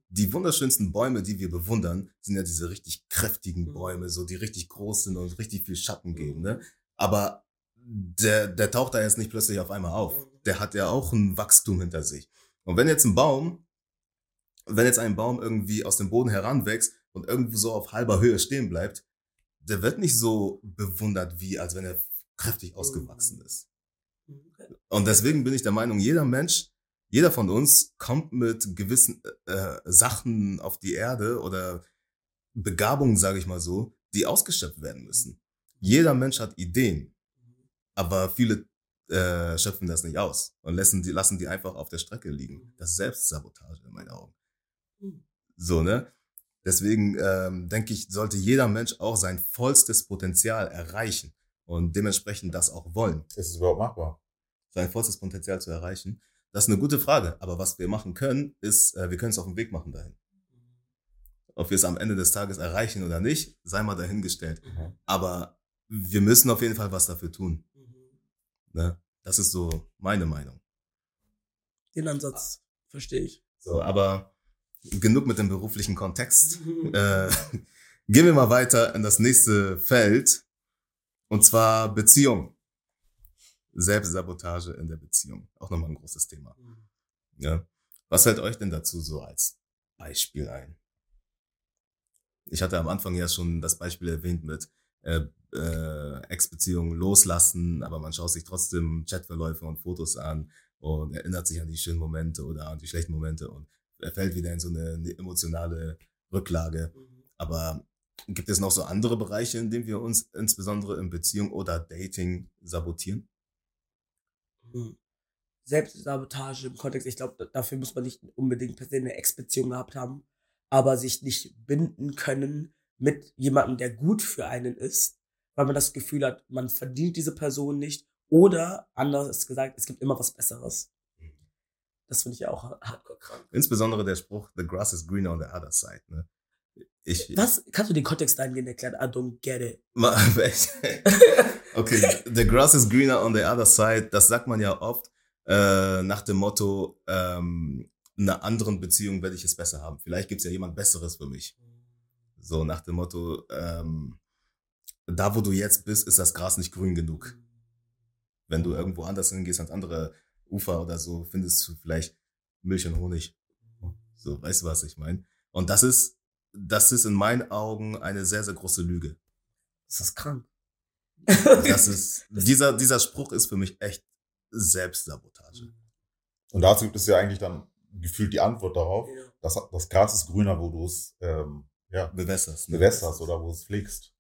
Die wunderschönsten Bäume, die wir bewundern, sind ja diese richtig kräftigen Mhm. Bäume, so die richtig groß sind und richtig viel Schatten geben. Ne? Aber der, der taucht da jetzt nicht plötzlich auf einmal auf. Der hat ja auch ein Wachstum hinter sich. Und wenn jetzt ein Baum, wenn jetzt ein Baum irgendwie aus dem Boden heranwächst und irgendwo so auf halber Höhe stehen bleibt, der wird nicht so bewundert, wie als wenn er kräftig ausgewachsen ist. Und deswegen bin ich der Meinung, jeder Mensch, jeder von uns kommt mit gewissen äh, Sachen auf die Erde oder Begabungen, sage ich mal so, die ausgeschöpft werden müssen. Jeder Mensch hat Ideen, aber viele äh, schöpfen das nicht aus und lassen die, lassen die einfach auf der Strecke liegen. Das ist Selbstsabotage in meinen Augen. So, ne? Deswegen ähm, denke ich, sollte jeder Mensch auch sein vollstes Potenzial erreichen und dementsprechend das auch wollen Ist es überhaupt machbar? sein vollstes Potenzial zu erreichen? Das ist eine gute Frage. Aber was wir machen können, ist, äh, wir können es auf den Weg machen dahin. Ob wir es am Ende des Tages erreichen oder nicht, sei mal dahingestellt. Mhm. Aber wir müssen auf jeden Fall was dafür tun. Ne? Das ist so meine Meinung. Den Ansatz verstehe ich. So, aber genug mit dem beruflichen Kontext. Äh, gehen wir mal weiter in das nächste Feld. Und zwar Beziehung. Selbstsabotage in der Beziehung. Auch nochmal ein großes Thema. Ja. Was fällt euch denn dazu so als Beispiel ein? Ich hatte am Anfang ja schon das Beispiel erwähnt mit äh, äh, Ex-Beziehungen loslassen, aber man schaut sich trotzdem Chatverläufe und Fotos an und erinnert sich an die schönen Momente oder an die schlechten Momente und er fällt wieder in so eine, eine emotionale Rücklage. Aber gibt es noch so andere Bereiche, in denen wir uns insbesondere in Beziehung oder Dating sabotieren? Mhm. Selbstsabotage im Kontext, ich glaube, dafür muss man nicht unbedingt per se eine Ex-Beziehung gehabt haben, aber sich nicht binden können mit jemandem, der gut für einen ist, weil man das Gefühl hat, man verdient diese Person nicht oder anders gesagt, es gibt immer was Besseres. Das finde ich auch hardcore krank. Insbesondere der Spruch, the grass is greener on the other side. Ne? Ich, Was? Kannst du den Kontext dahingehend erklären? I don't get it. Okay, the grass is greener on the other side, das sagt man ja oft äh, nach dem Motto, ähm, in einer anderen Beziehung werde ich es besser haben. Vielleicht gibt es ja jemand Besseres für mich. So nach dem Motto, ähm, da wo du jetzt bist, ist das Gras nicht grün genug. Wenn du irgendwo anders hingehst, ans andere Ufer oder so, findest du vielleicht Milch und Honig. So, weißt du, was ich meine? Und das ist, das ist in meinen Augen eine sehr, sehr große Lüge. Das ist krank. Das ist, dieser, dieser Spruch ist für mich echt Selbstsabotage. Und dazu gibt es ja eigentlich dann gefühlt die Antwort darauf. Ja. Das, das Gras ist grüner, wo du es ähm, ja, Bewässerst. ne? bewässerst oder wo du es pflegst.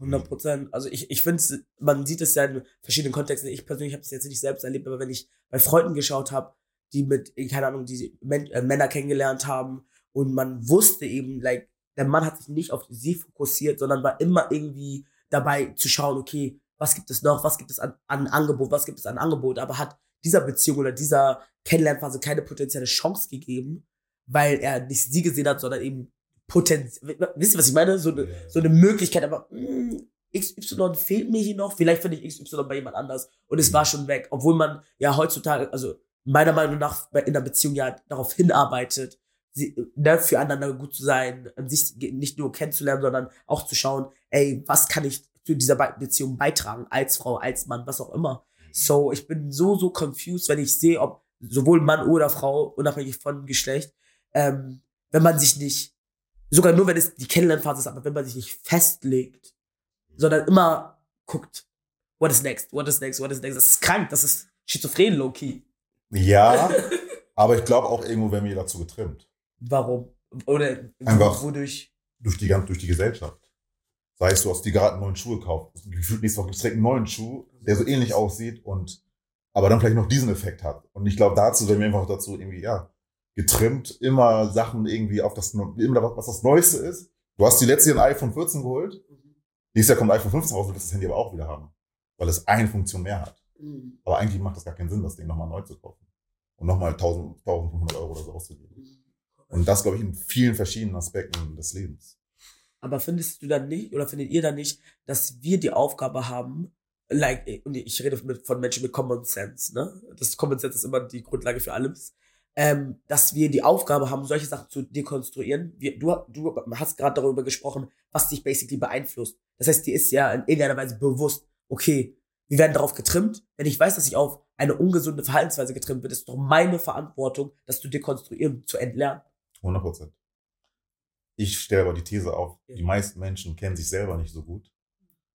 100 Prozent. Also ich, ich finde, man sieht es ja in verschiedenen Kontexten. Ich persönlich habe es jetzt nicht selbst erlebt, aber wenn ich bei Freunden geschaut habe, die mit, keine Ahnung, die Men äh, Männer kennengelernt haben und man wusste eben, like, der Mann hat sich nicht auf sie fokussiert, sondern war immer irgendwie dabei zu schauen, okay, was gibt es noch, was gibt es an, an Angebot, was gibt es an Angebot, aber hat dieser Beziehung oder dieser Kennenlernphase keine potenzielle Chance gegeben, weil er nicht sie gesehen hat, sondern eben Potenzial, wisst ihr, was ich meine? So eine, so eine Möglichkeit, aber mh, XY fehlt mir hier noch, vielleicht finde ich XY bei jemand anders und es war schon weg, obwohl man ja heutzutage, also meiner Meinung nach in einer Beziehung ja darauf hinarbeitet, sie, ne, für einander gut zu sein, sich nicht nur kennenzulernen, sondern auch zu schauen, ey, was kann ich zu dieser Be Beziehung beitragen, als Frau, als Mann, was auch immer. So, ich bin so, so confused, wenn ich sehe, ob sowohl Mann oder Frau, unabhängig von Geschlecht, ähm, wenn man sich nicht, sogar nur wenn es die Kennenlernphase ist, aber wenn man sich nicht festlegt sondern immer guckt, what is next, what is next, what is next. Das ist krank, das ist schizophren, low-key. Ja, aber ich glaube auch irgendwo werden wir dazu getrimmt. Warum? Oder Einfach- wodurch? Durch die, durch die Gesellschaft. Sei es, du hast dir gerade einen neuen Schuh gekauft. Gefühlt nächste Woche gibt's direkt einen neuen Schuh, der so ähnlich aussieht und aber dann vielleicht noch diesen Effekt hat. Und ich glaube, dazu werden wir einfach dazu irgendwie, ja, getrimmt, immer Sachen irgendwie auf das, immer was das Neueste ist. Du hast die letzte ein iPhone 14 geholt, nächstes Jahr kommt ein iPhone 15 raus und willst das Handy aber auch wieder haben. Weil es eine Funktion mehr hat. Mhm. Aber eigentlich macht das gar keinen Sinn, das Ding nochmal neu zu kaufen. Und nochmal 1000, 1500 Euro oder so auszugeben. Und das, glaube ich, in vielen verschiedenen Aspekten des Lebens. Aber findest du dann nicht, oder findet ihr dann nicht, dass wir die Aufgabe haben, like, und ich rede von Menschen mit Common Sense, ne? Das Common Sense ist immer die Grundlage für alles. Ähm, dass wir die Aufgabe haben, solche Sachen zu dekonstruieren. Wir, du, du hast gerade darüber gesprochen, was dich basically beeinflusst. Das heißt, dir ist ja in irgendeiner Weise bewusst, okay, wir werden darauf getrimmt. Wenn ich weiß, dass ich auf eine ungesunde Verhaltensweise getrimmt bin, ist doch meine Verantwortung, das zu dekonstruieren, zu entlernen. 100 Prozent. Ich stelle aber die These auf, Ja. die meisten Menschen kennen sich selber nicht so gut,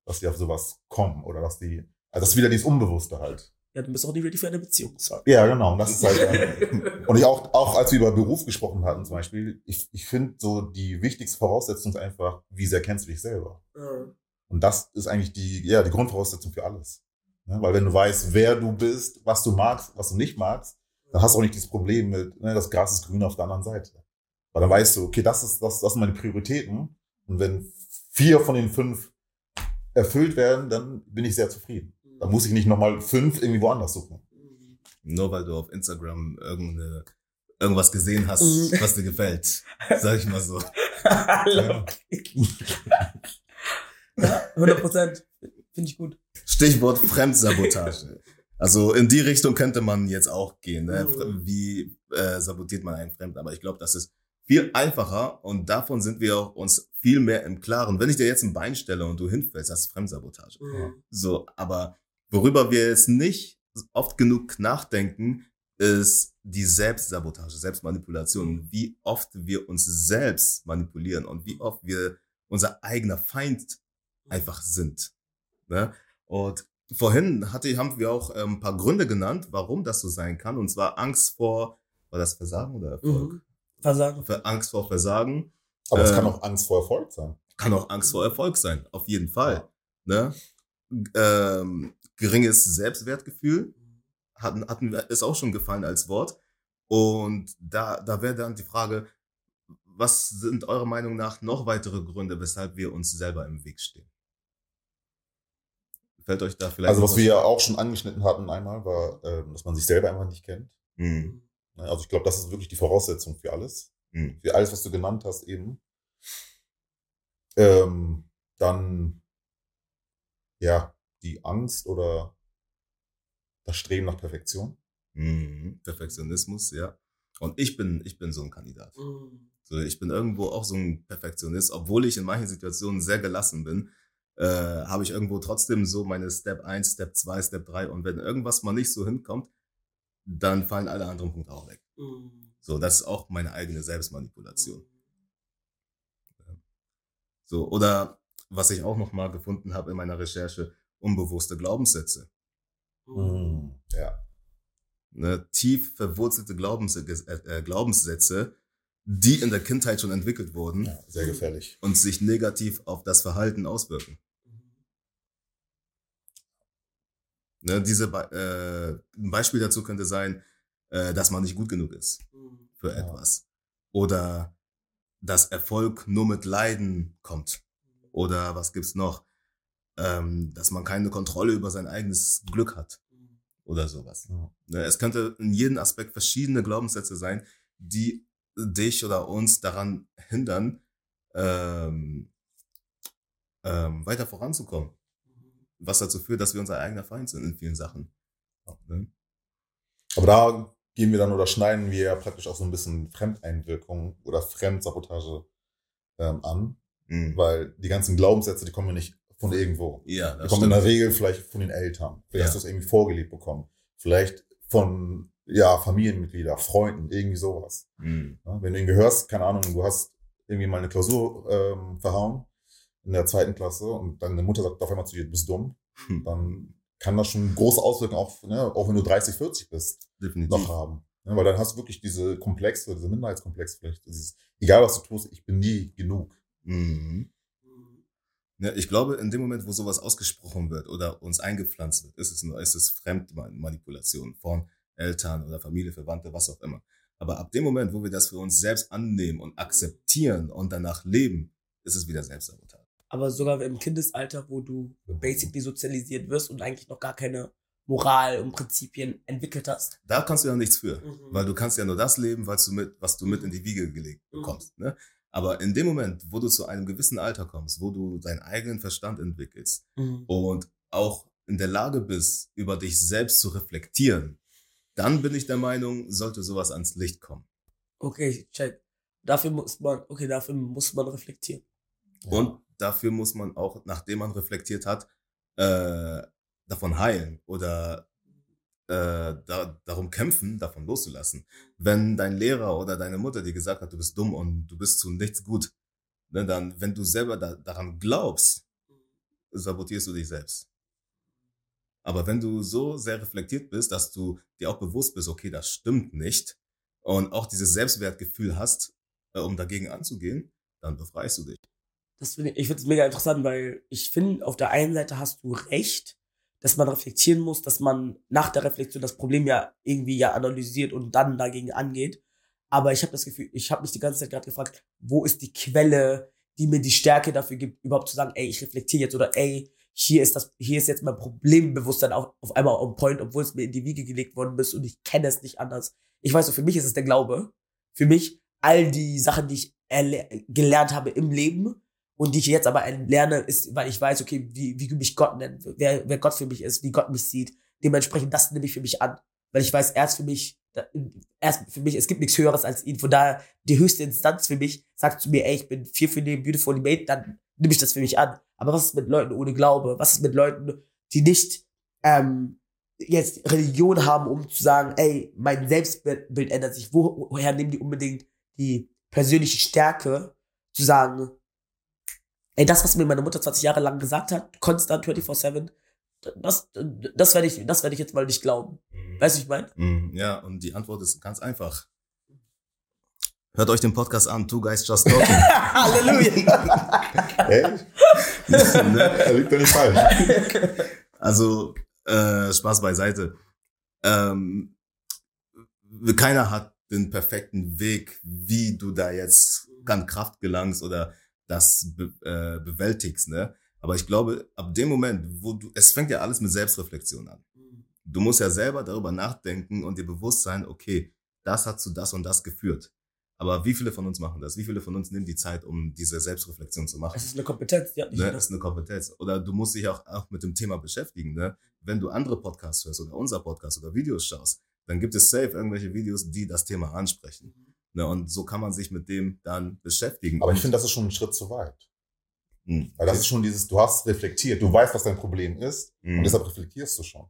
dass sie auf sowas kommen oder dass die, also das ist wieder dieses Unbewusste halt. Ja, du bist auch nicht ready für eine Beziehung. Sorry. Ja, genau. Und das ist halt, ähm, und ich auch, auch als wir über Beruf gesprochen hatten zum Beispiel, ich, ich finde so die wichtigste Voraussetzung ist einfach, wie sehr kennst du dich selber? Und das ist eigentlich die, ja, die Grundvoraussetzung für alles. Ne? Weil wenn du weißt, wer du bist, was du magst, was du nicht magst, dann hast du auch nicht dieses Problem mit, ne, das Gras ist grün auf der anderen Seite. Weil dann weißt du, okay, das ist, das, das sind meine Prioritäten. Und wenn vier von den fünf erfüllt werden, dann bin ich sehr zufrieden. Dann muss ich nicht nochmal fünf irgendwie woanders suchen. Nur weil du auf Instagram irgendeine, irgendwas gesehen hast, Mhm. was dir gefällt. Sag ich mal so. Ja, 100 Prozent. Finde ich gut. Stichwort Fremdsabotage. Also in die Richtung könnte man jetzt auch gehen. Ne? Mhm. Wie äh, sabotiert man einen Fremden? Aber ich glaube, das ist viel einfacher und davon sind wir auch uns viel mehr im Klaren. Wenn ich dir jetzt ein Bein stelle und du hinfällst, das ist Fremdsabotage. So, aber worüber wir jetzt nicht oft genug nachdenken, ist die Selbstsabotage, Selbstmanipulation. Wie oft wir uns selbst manipulieren und wie oft wir unser eigener Feind einfach sind. Ne? Und vorhin hatte, haben wir auch ähm, ein paar Gründe genannt, warum das so sein kann. Und zwar Angst vor, war das Versagen oder Erfolg? Mhm. Versagen. Ver- Angst vor Versagen. Aber es Ähm, kann auch Angst vor Erfolg sein. Kann auch Angst vor Erfolg sein, auf jeden Fall. Ne? Ähm, geringes Selbstwertgefühl hatten, hatten wir, ist auch schon gefallen als Wort. Und da, da wäre dann die Frage, was sind eurer Meinung nach noch weitere Gründe, weshalb wir uns selber im Weg stehen? Fällt euch da vielleicht Also was wir ja auch schon angeschnitten hatten einmal, war, ähm, dass man sich selber einfach nicht kennt. Mhm. Also ich glaube, das ist wirklich die Voraussetzung für alles. Mhm. Für alles, was du genannt hast eben. Ähm, dann, ja, die Angst oder das Streben nach Perfektion. Mhm. Perfektionismus, ja. Und ich bin, ich bin so ein Kandidat. Mhm. So, ich bin irgendwo auch so ein Perfektionist, obwohl ich in manchen Situationen sehr gelassen bin, äh, habe ich irgendwo trotzdem so meine Step 1, Step 2, Step 3 und wenn irgendwas mal nicht so hinkommt, dann fallen alle anderen Punkte auch weg. Mhm. So, das ist auch meine eigene Selbstmanipulation. So, oder was ich auch noch mal gefunden habe in meiner Recherche, unbewusste Glaubenssätze. Mhm. Ja. Ne, tief verwurzelte Glaubenssätze, äh, äh, Glaubenssätze, die in der Kindheit schon entwickelt wurden ja, sehr gefährlich. und sich negativ auf das Verhalten auswirken. Ne, diese, äh, ein Beispiel dazu könnte sein, äh, dass man nicht gut genug ist für etwas. Oder dass Erfolg nur mit Leiden kommt. Oder was gibt's noch? Ähm, dass man keine Kontrolle über sein eigenes Glück hat. Oder sowas. Ja. Ne, Es könnte in jedem Aspekt verschiedene Glaubenssätze sein, die dich oder uns daran hindern, ähm, ähm, weiter voranzukommen. Was dazu führt, dass wir unser eigener Feind sind in vielen Sachen. Ne? Aber da gehen wir dann oder schneiden wir ja praktisch auch so ein bisschen Fremdeinwirkung oder Fremdsabotage ähm, an, Mhm. weil die ganzen Glaubenssätze, die kommen ja nicht von irgendwo. Ja, Die das kommen in der stimmt. Regel vielleicht von den Eltern. Vielleicht Ja. hast du es irgendwie vorgelebt bekommen. Vielleicht von ja, Familienmitglieder, Freunden, irgendwie sowas. Mhm. Ja, wenn du irgendwie hörst, keine Ahnung, du hast irgendwie mal eine Klausur ähm, verhauen in der zweiten Klasse und deine Mutter sagt auf einmal zu dir, du bist dumm, Hm. dann kann das schon große Auswirkungen auch, ne, auch wenn du 30, 40 bist, Definitiv. noch haben. Ne, weil dann hast du wirklich diese Komplexe, diese Minderheitskomplex vielleicht. Dieses, egal was du tust, ich bin nie genug. Mhm. Ja, ich glaube, in dem Moment, wo sowas ausgesprochen wird oder uns eingepflanzt wird, ist es nur, ist es Fremdmanipulation von Eltern oder Familie, Verwandte, was auch immer. Aber ab dem Moment, wo wir das für uns selbst annehmen und akzeptieren und danach leben, ist es wieder Selbstsabotage. Aber sogar im Kindesalter, wo du basically sozialisiert wirst und eigentlich noch gar keine Moral und Prinzipien entwickelt hast. Da kannst du ja nichts für, Mhm. weil du kannst ja nur das leben, was du mit, was du mit in die Wiege gelegt Mhm. bekommst. Ne? Aber in dem Moment, wo du zu einem gewissen Alter kommst, wo du deinen eigenen Verstand entwickelst, Mhm. und auch in der Lage bist, über dich selbst zu reflektieren, dann bin ich der Meinung, sollte sowas ans Licht kommen. Okay, check. Dafür muss man, okay, dafür muss man reflektieren. Ja. Und dafür muss man auch, nachdem man reflektiert hat, äh, davon heilen oder äh, da, darum kämpfen, davon loszulassen. Wenn dein Lehrer oder deine Mutter dir gesagt hat, du bist dumm und du bist zu nichts gut, ne, dann, wenn du selber da, daran glaubst, sabotierst du dich selbst. Aber wenn du so sehr reflektiert bist, dass du dir auch bewusst bist, okay, das stimmt nicht, und auch dieses Selbstwertgefühl hast, äh, um dagegen anzugehen, dann befreist du dich. Das finde ich, ich finde es mega interessant, weil ich finde, auf der einen Seite hast du recht, dass man reflektieren muss, dass man nach der Reflexion das Problem ja irgendwie ja analysiert und dann dagegen angeht. Aber ich habe das Gefühl, ich habe mich die ganze Zeit gerade gefragt, wo ist die Quelle, die mir die Stärke dafür gibt, überhaupt zu sagen, ey, ich reflektiere jetzt oder ey, hier ist das, hier ist jetzt mein Problembewusstsein auf, auf einmal on point, obwohl es mir in die Wiege gelegt worden ist und ich kenne es nicht anders. Ich weiß, so für mich ist es der Glaube. Für mich all die Sachen, die ich gelernt habe im Leben und die ich jetzt aber lerne, ist, weil ich weiß, okay, wie, wie mich Gott nennt, wer, wer Gott für mich ist, wie Gott mich sieht. Dementsprechend, das nehme ich für mich an. Weil ich weiß, er ist für mich, erst für mich, es gibt nichts Höheres als ihn. Von daher, die höchste Instanz für mich sagt zu mir, ey, ich bin viel für den Beautiful Made, dann nehme ich das für mich an. Aber was ist mit Leuten ohne Glaube? Was ist mit Leuten, die nicht ähm, jetzt Religion haben, um zu sagen, ey, mein Selbstbild ändert sich. Wo, woher nehmen die unbedingt die persönliche Stärke, zu sagen, ey, das, was mir meine Mutter 20 Jahre lang gesagt hat, konstant 24-7, das, das werde ich, das werde ich jetzt mal nicht glauben. Weißt du, wie ich meine? Mm, Ja, und die Antwort ist ganz einfach. Hört euch den Podcast an, Two Guys Just Talking. Halleluja! Echt? Ne? Liegt doch nicht falsch. Also, äh, Spaß beiseite. Ähm, keiner hat den perfekten Weg, wie du da jetzt an Kraft gelangst oder das be äh, bewältigst, ne? Aber ich glaube, ab dem Moment, wo du, es fängt ja alles mit Selbstreflexion an. Du musst ja selber darüber nachdenken und dir bewusst sein, okay, das hat zu das und das geführt. Aber wie viele von uns machen das? Wie viele von uns nehmen die Zeit, um diese Selbstreflexion zu machen? Es ist eine Kompetenz, die hat nicht Ne, das ist eine Kompetenz. Oder du musst dich auch, auch mit dem Thema beschäftigen. Ne? Wenn du andere Podcasts hörst oder unser Podcast oder Videos schaust, dann gibt es safe irgendwelche Videos, die das Thema ansprechen. Ne? Und so kann man sich mit dem dann beschäftigen. Aber ich finde, das ist schon ein Schritt zu weit. Hm. Weil das ist schon dieses, du hast reflektiert, du weißt, was dein Problem ist Hm. und deshalb reflektierst du schon.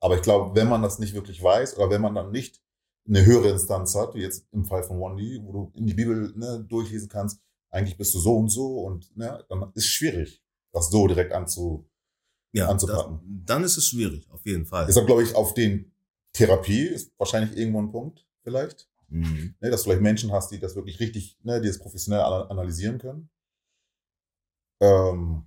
Aber ich glaube, wenn man das nicht wirklich weiß oder wenn man dann nicht eine höhere Instanz hat, wie jetzt im Fall von Wandy, wo du in die Bibel ne, durchlesen kannst, eigentlich bist du so und so und ne, dann ist es schwierig, das so direkt anzu. ja, das, anzupacken. dann ist es schwierig, auf jeden Fall. Deshalb glaube ich, auf den Therapie ist wahrscheinlich irgendwo ein Punkt, vielleicht. Mhm. Ne, dass du vielleicht Menschen hast, die das wirklich richtig, ne, die das professionell ana- analysieren können. Ähm,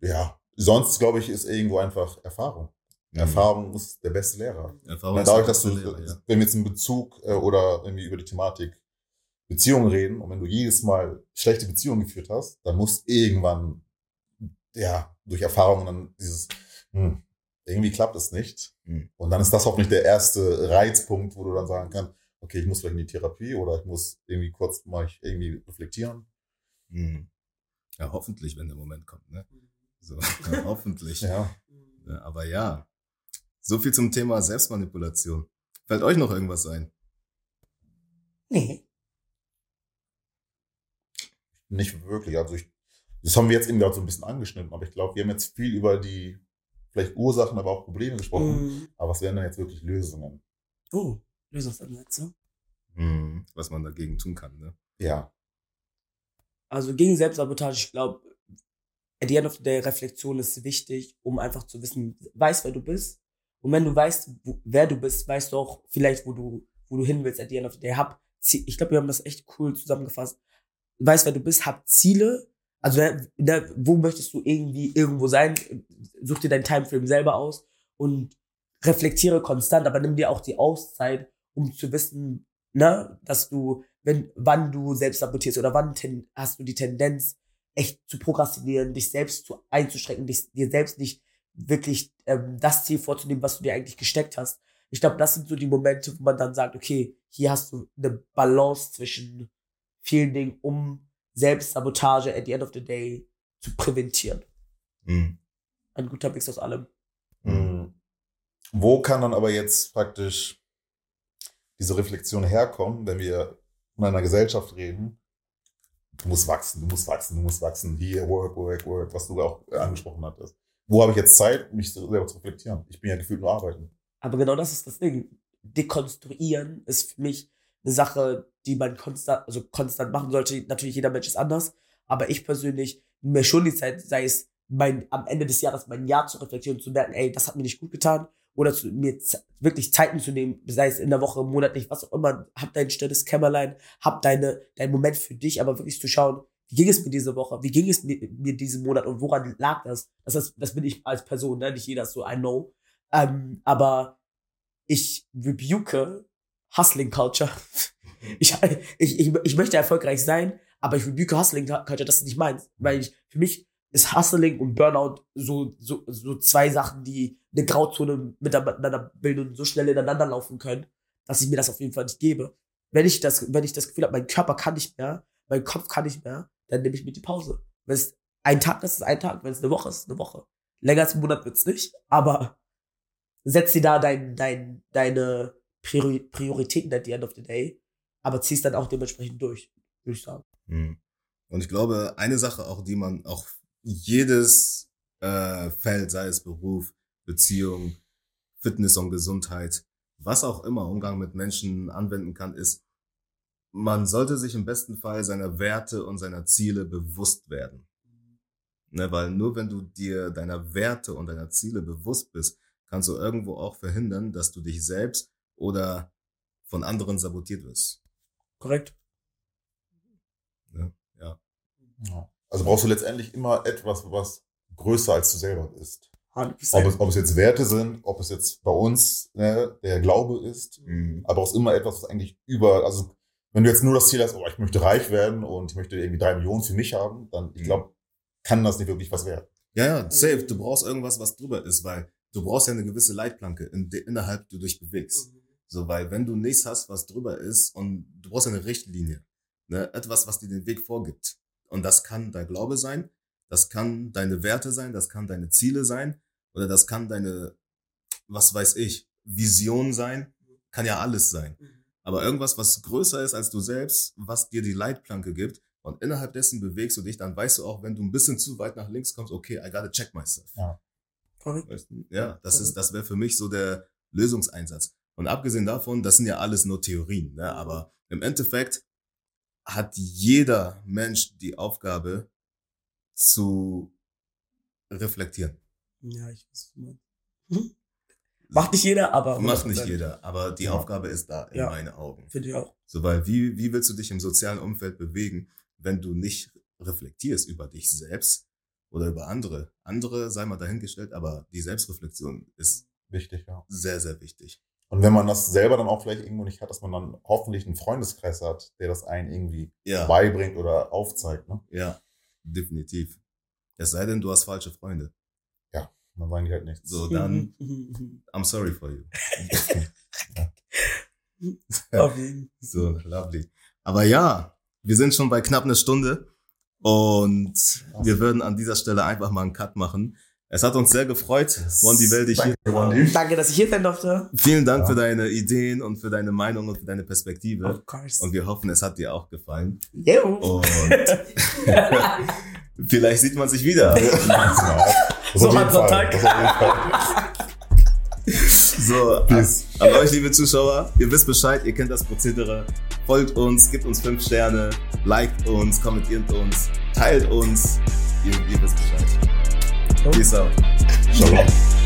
ja, sonst glaube ich, ist irgendwo einfach Erfahrung. Mhm. Erfahrung ist der beste Lehrer. Erfahrung ist dadurch, der dass du, beste Lehrer, ja. wenn wir jetzt in Bezug äh, oder irgendwie über die Thematik Beziehungen reden und wenn du jedes Mal schlechte Beziehungen geführt hast, dann muss irgendwann, ja, durch Erfahrungen dann dieses, hm, irgendwie klappt es nicht. Hm. Und dann ist das hoffentlich der erste Reizpunkt, wo du dann sagen kannst, okay, ich muss vielleicht in die Therapie oder ich muss irgendwie kurz mal irgendwie reflektieren. Mhm. Ja, hoffentlich, wenn der Moment kommt. Ne? So, hoffentlich. Ja. Ja, aber ja, so viel zum Thema Selbstmanipulation. Fällt euch noch irgendwas ein? Nee. Nicht wirklich. Also ich, das haben wir jetzt eben gerade so ein bisschen angeschnitten, aber ich glaube, wir haben jetzt viel über die vielleicht Ursachen, aber auch Probleme gesprochen. Mhm. Aber was wären denn jetzt wirklich Lösungen? Oh, Lösungsansätze. Mhm. Was man dagegen tun kann. Ne? Ja. Also gegen Selbstsabotage, ich glaube, at the end of the day, Reflexion ist wichtig, um einfach zu wissen, weißt, wer du bist. Und wenn du weißt, wo, wer du bist, weißt du auch vielleicht, wo du, wo du hin willst at the end of the day. Hab, ich glaube, wir haben das echt cool zusammengefasst. Weißt, wer du bist, hab Ziele. Also, ne, wo möchtest du irgendwie irgendwo sein? Such dir dein Timeframe selber aus und reflektiere konstant, aber nimm dir auch die Auszeit, um zu wissen, ne, dass du, wenn, wann du selbst sabotierst oder wann ten, hast du die Tendenz, echt zu prokrastinieren, dich selbst zu einzuschränken, dich, dir selbst nicht wirklich ähm, das Ziel vorzunehmen, was du dir eigentlich gesteckt hast. Ich glaube, das sind so die Momente, wo man dann sagt, okay, hier hast du eine Balance zwischen vielen Dingen, um Selbstsabotage at the end of the day zu präventieren. Mhm. Ein guter Mix aus allem. Mhm. Wo kann dann aber jetzt praktisch diese Reflexion herkommen, wenn wir von einer Gesellschaft reden? Du musst wachsen, du musst wachsen, du musst wachsen. Hier, work, work, work, was du auch angesprochen hattest. Wo habe ich jetzt Zeit, mich selber zu reflektieren? Ich bin ja gefühlt nur arbeiten. Aber genau das ist das Ding. Dekonstruieren ist für mich eine Sache, die man konstant, also konstant machen sollte. Natürlich, jeder Mensch ist anders. Aber ich persönlich mir schon die Zeit, sei es mein, am Ende des Jahres mein Jahr zu reflektieren und zu merken, ey, das hat mir nicht gut getan. Oder zu, mir wirklich Zeiten zu nehmen, sei es in der Woche, monatlich, was auch immer. Hab dein stilles Kämmerlein, hab deine, dein Moment für dich, aber wirklich zu schauen, wie ging es mir diese Woche? Wie ging es mir, mir diesen Monat und woran lag das? Das, ist, das bin ich als Person, ne? Nicht jeder ist so, I know. Ähm, aber ich rebuke Hustling Culture. Ich, ich, ich, ich möchte erfolgreich sein, aber ich rebuke Hustling Culture, das ist nicht meins. Weil ich, für mich ist Hustling und Burnout so, so, so zwei Sachen, die eine Grauzone miteinander bilden und so schnell ineinander laufen können, dass ich mir das auf jeden Fall nicht gebe. Wenn ich das, wenn ich das Gefühl habe, mein Körper kann nicht mehr, mein Kopf kann nicht mehr, dann nehme ich mir die Pause. Wenn es ein Tag ist, ist ein Tag. Wenn es eine Woche ist, eine Woche. Länger als ein Monat wird's nicht, aber setz dir da dein, dein, deine Priori Prioritäten at the end of the day, aber ziehst dann auch dementsprechend durch, würde ich sagen. Mhm. Und ich glaube, eine Sache auch, die man auch jedes äh, Feld, sei es Beruf, Beziehung, Fitness und Gesundheit, was auch immer Umgang mit Menschen anwenden kann, ist, man sollte sich im besten Fall seiner Werte und seiner Ziele bewusst werden. Ne, weil nur wenn du dir deiner Werte und deiner Ziele bewusst bist, kannst du irgendwo auch verhindern, dass du dich selbst oder von anderen sabotiert wirst. Korrekt? Ne? Ja. Ja. Also brauchst du letztendlich immer etwas, was größer als du selber bist. 100%. Ob es, ob es jetzt Werte sind, ob es jetzt bei uns ne, der Glaube ist, Mhm. aber auch immer etwas, was eigentlich über, also wenn du jetzt nur das Ziel hast, oh, ich möchte reich werden und ich möchte irgendwie drei Millionen für mich haben, dann, ich Mhm. glaube, kann das nicht wirklich was werden. Ja, ja, safe. Du brauchst irgendwas, was drüber ist, weil du brauchst ja eine gewisse Leitplanke, in de, innerhalb du dich bewegst. So, weil wenn du nichts hast, was drüber ist und du brauchst eine Richtlinie, ne, etwas, was dir den Weg vorgibt. Und das kann dein Glaube sein, das kann deine Werte sein, das kann deine Ziele sein oder das kann deine, was weiß ich, Vision sein, kann ja alles sein. Aber irgendwas, was größer ist als du selbst, was dir die Leitplanke gibt und innerhalb dessen bewegst du dich, dann weißt du auch, wenn du ein bisschen zu weit nach links kommst, okay, I gotta check myself. Korrekt. Weißt du? Ja, das ist, das wäre für mich so der Lösungseinsatz. Und abgesehen davon, das sind ja alles nur Theorien, ne? aber im Endeffekt hat jeder Mensch die Aufgabe zu reflektieren. Ja, ich weiß, meinst. Hm? Macht nicht jeder, aber. Macht nicht 100%. jeder, aber die Ja. Aufgabe ist da in Ja. meinen Augen. Finde ich auch. So, weil wie, wie willst du dich im sozialen Umfeld bewegen, wenn du nicht reflektierst über dich selbst oder über andere? Andere sei mal dahingestellt, aber die Selbstreflexion ist Wichtig, ja. sehr, sehr wichtig. Und wenn man das selber dann auch vielleicht irgendwo nicht hat, dass man dann hoffentlich einen Freundeskreis hat, der das einen irgendwie Ja, beibringt oder aufzeigt, ne? ja, definitiv. Es sei denn, du hast falsche Freunde. Dann sagen die halt nichts. So, dann. I'm sorry for you. So, lovely. Aber ja, wir sind schon bei knapp einer Stunde und wir würden an dieser Stelle einfach mal einen Cut machen. Es hat uns sehr gefreut, Wondi Welt, dich hier. Danke, Wondi. Danke, dass ich hier sein durfte. Vielen Dank Ja. für deine Ideen und für deine Meinung und für deine Perspektive. Of course. Und wir hoffen, es hat dir auch gefallen. Yo. Und vielleicht sieht man sich wieder. Das So hat Fall. Tag. So, an, Peace. an euch, liebe Zuschauer, ihr wisst Bescheid, ihr kennt das Prozedere. folgt uns, gibt uns fünf Sterne, liked uns, kommentiert uns, teilt uns. Ihr, ihr wisst Bescheid. Peace out. Shalom.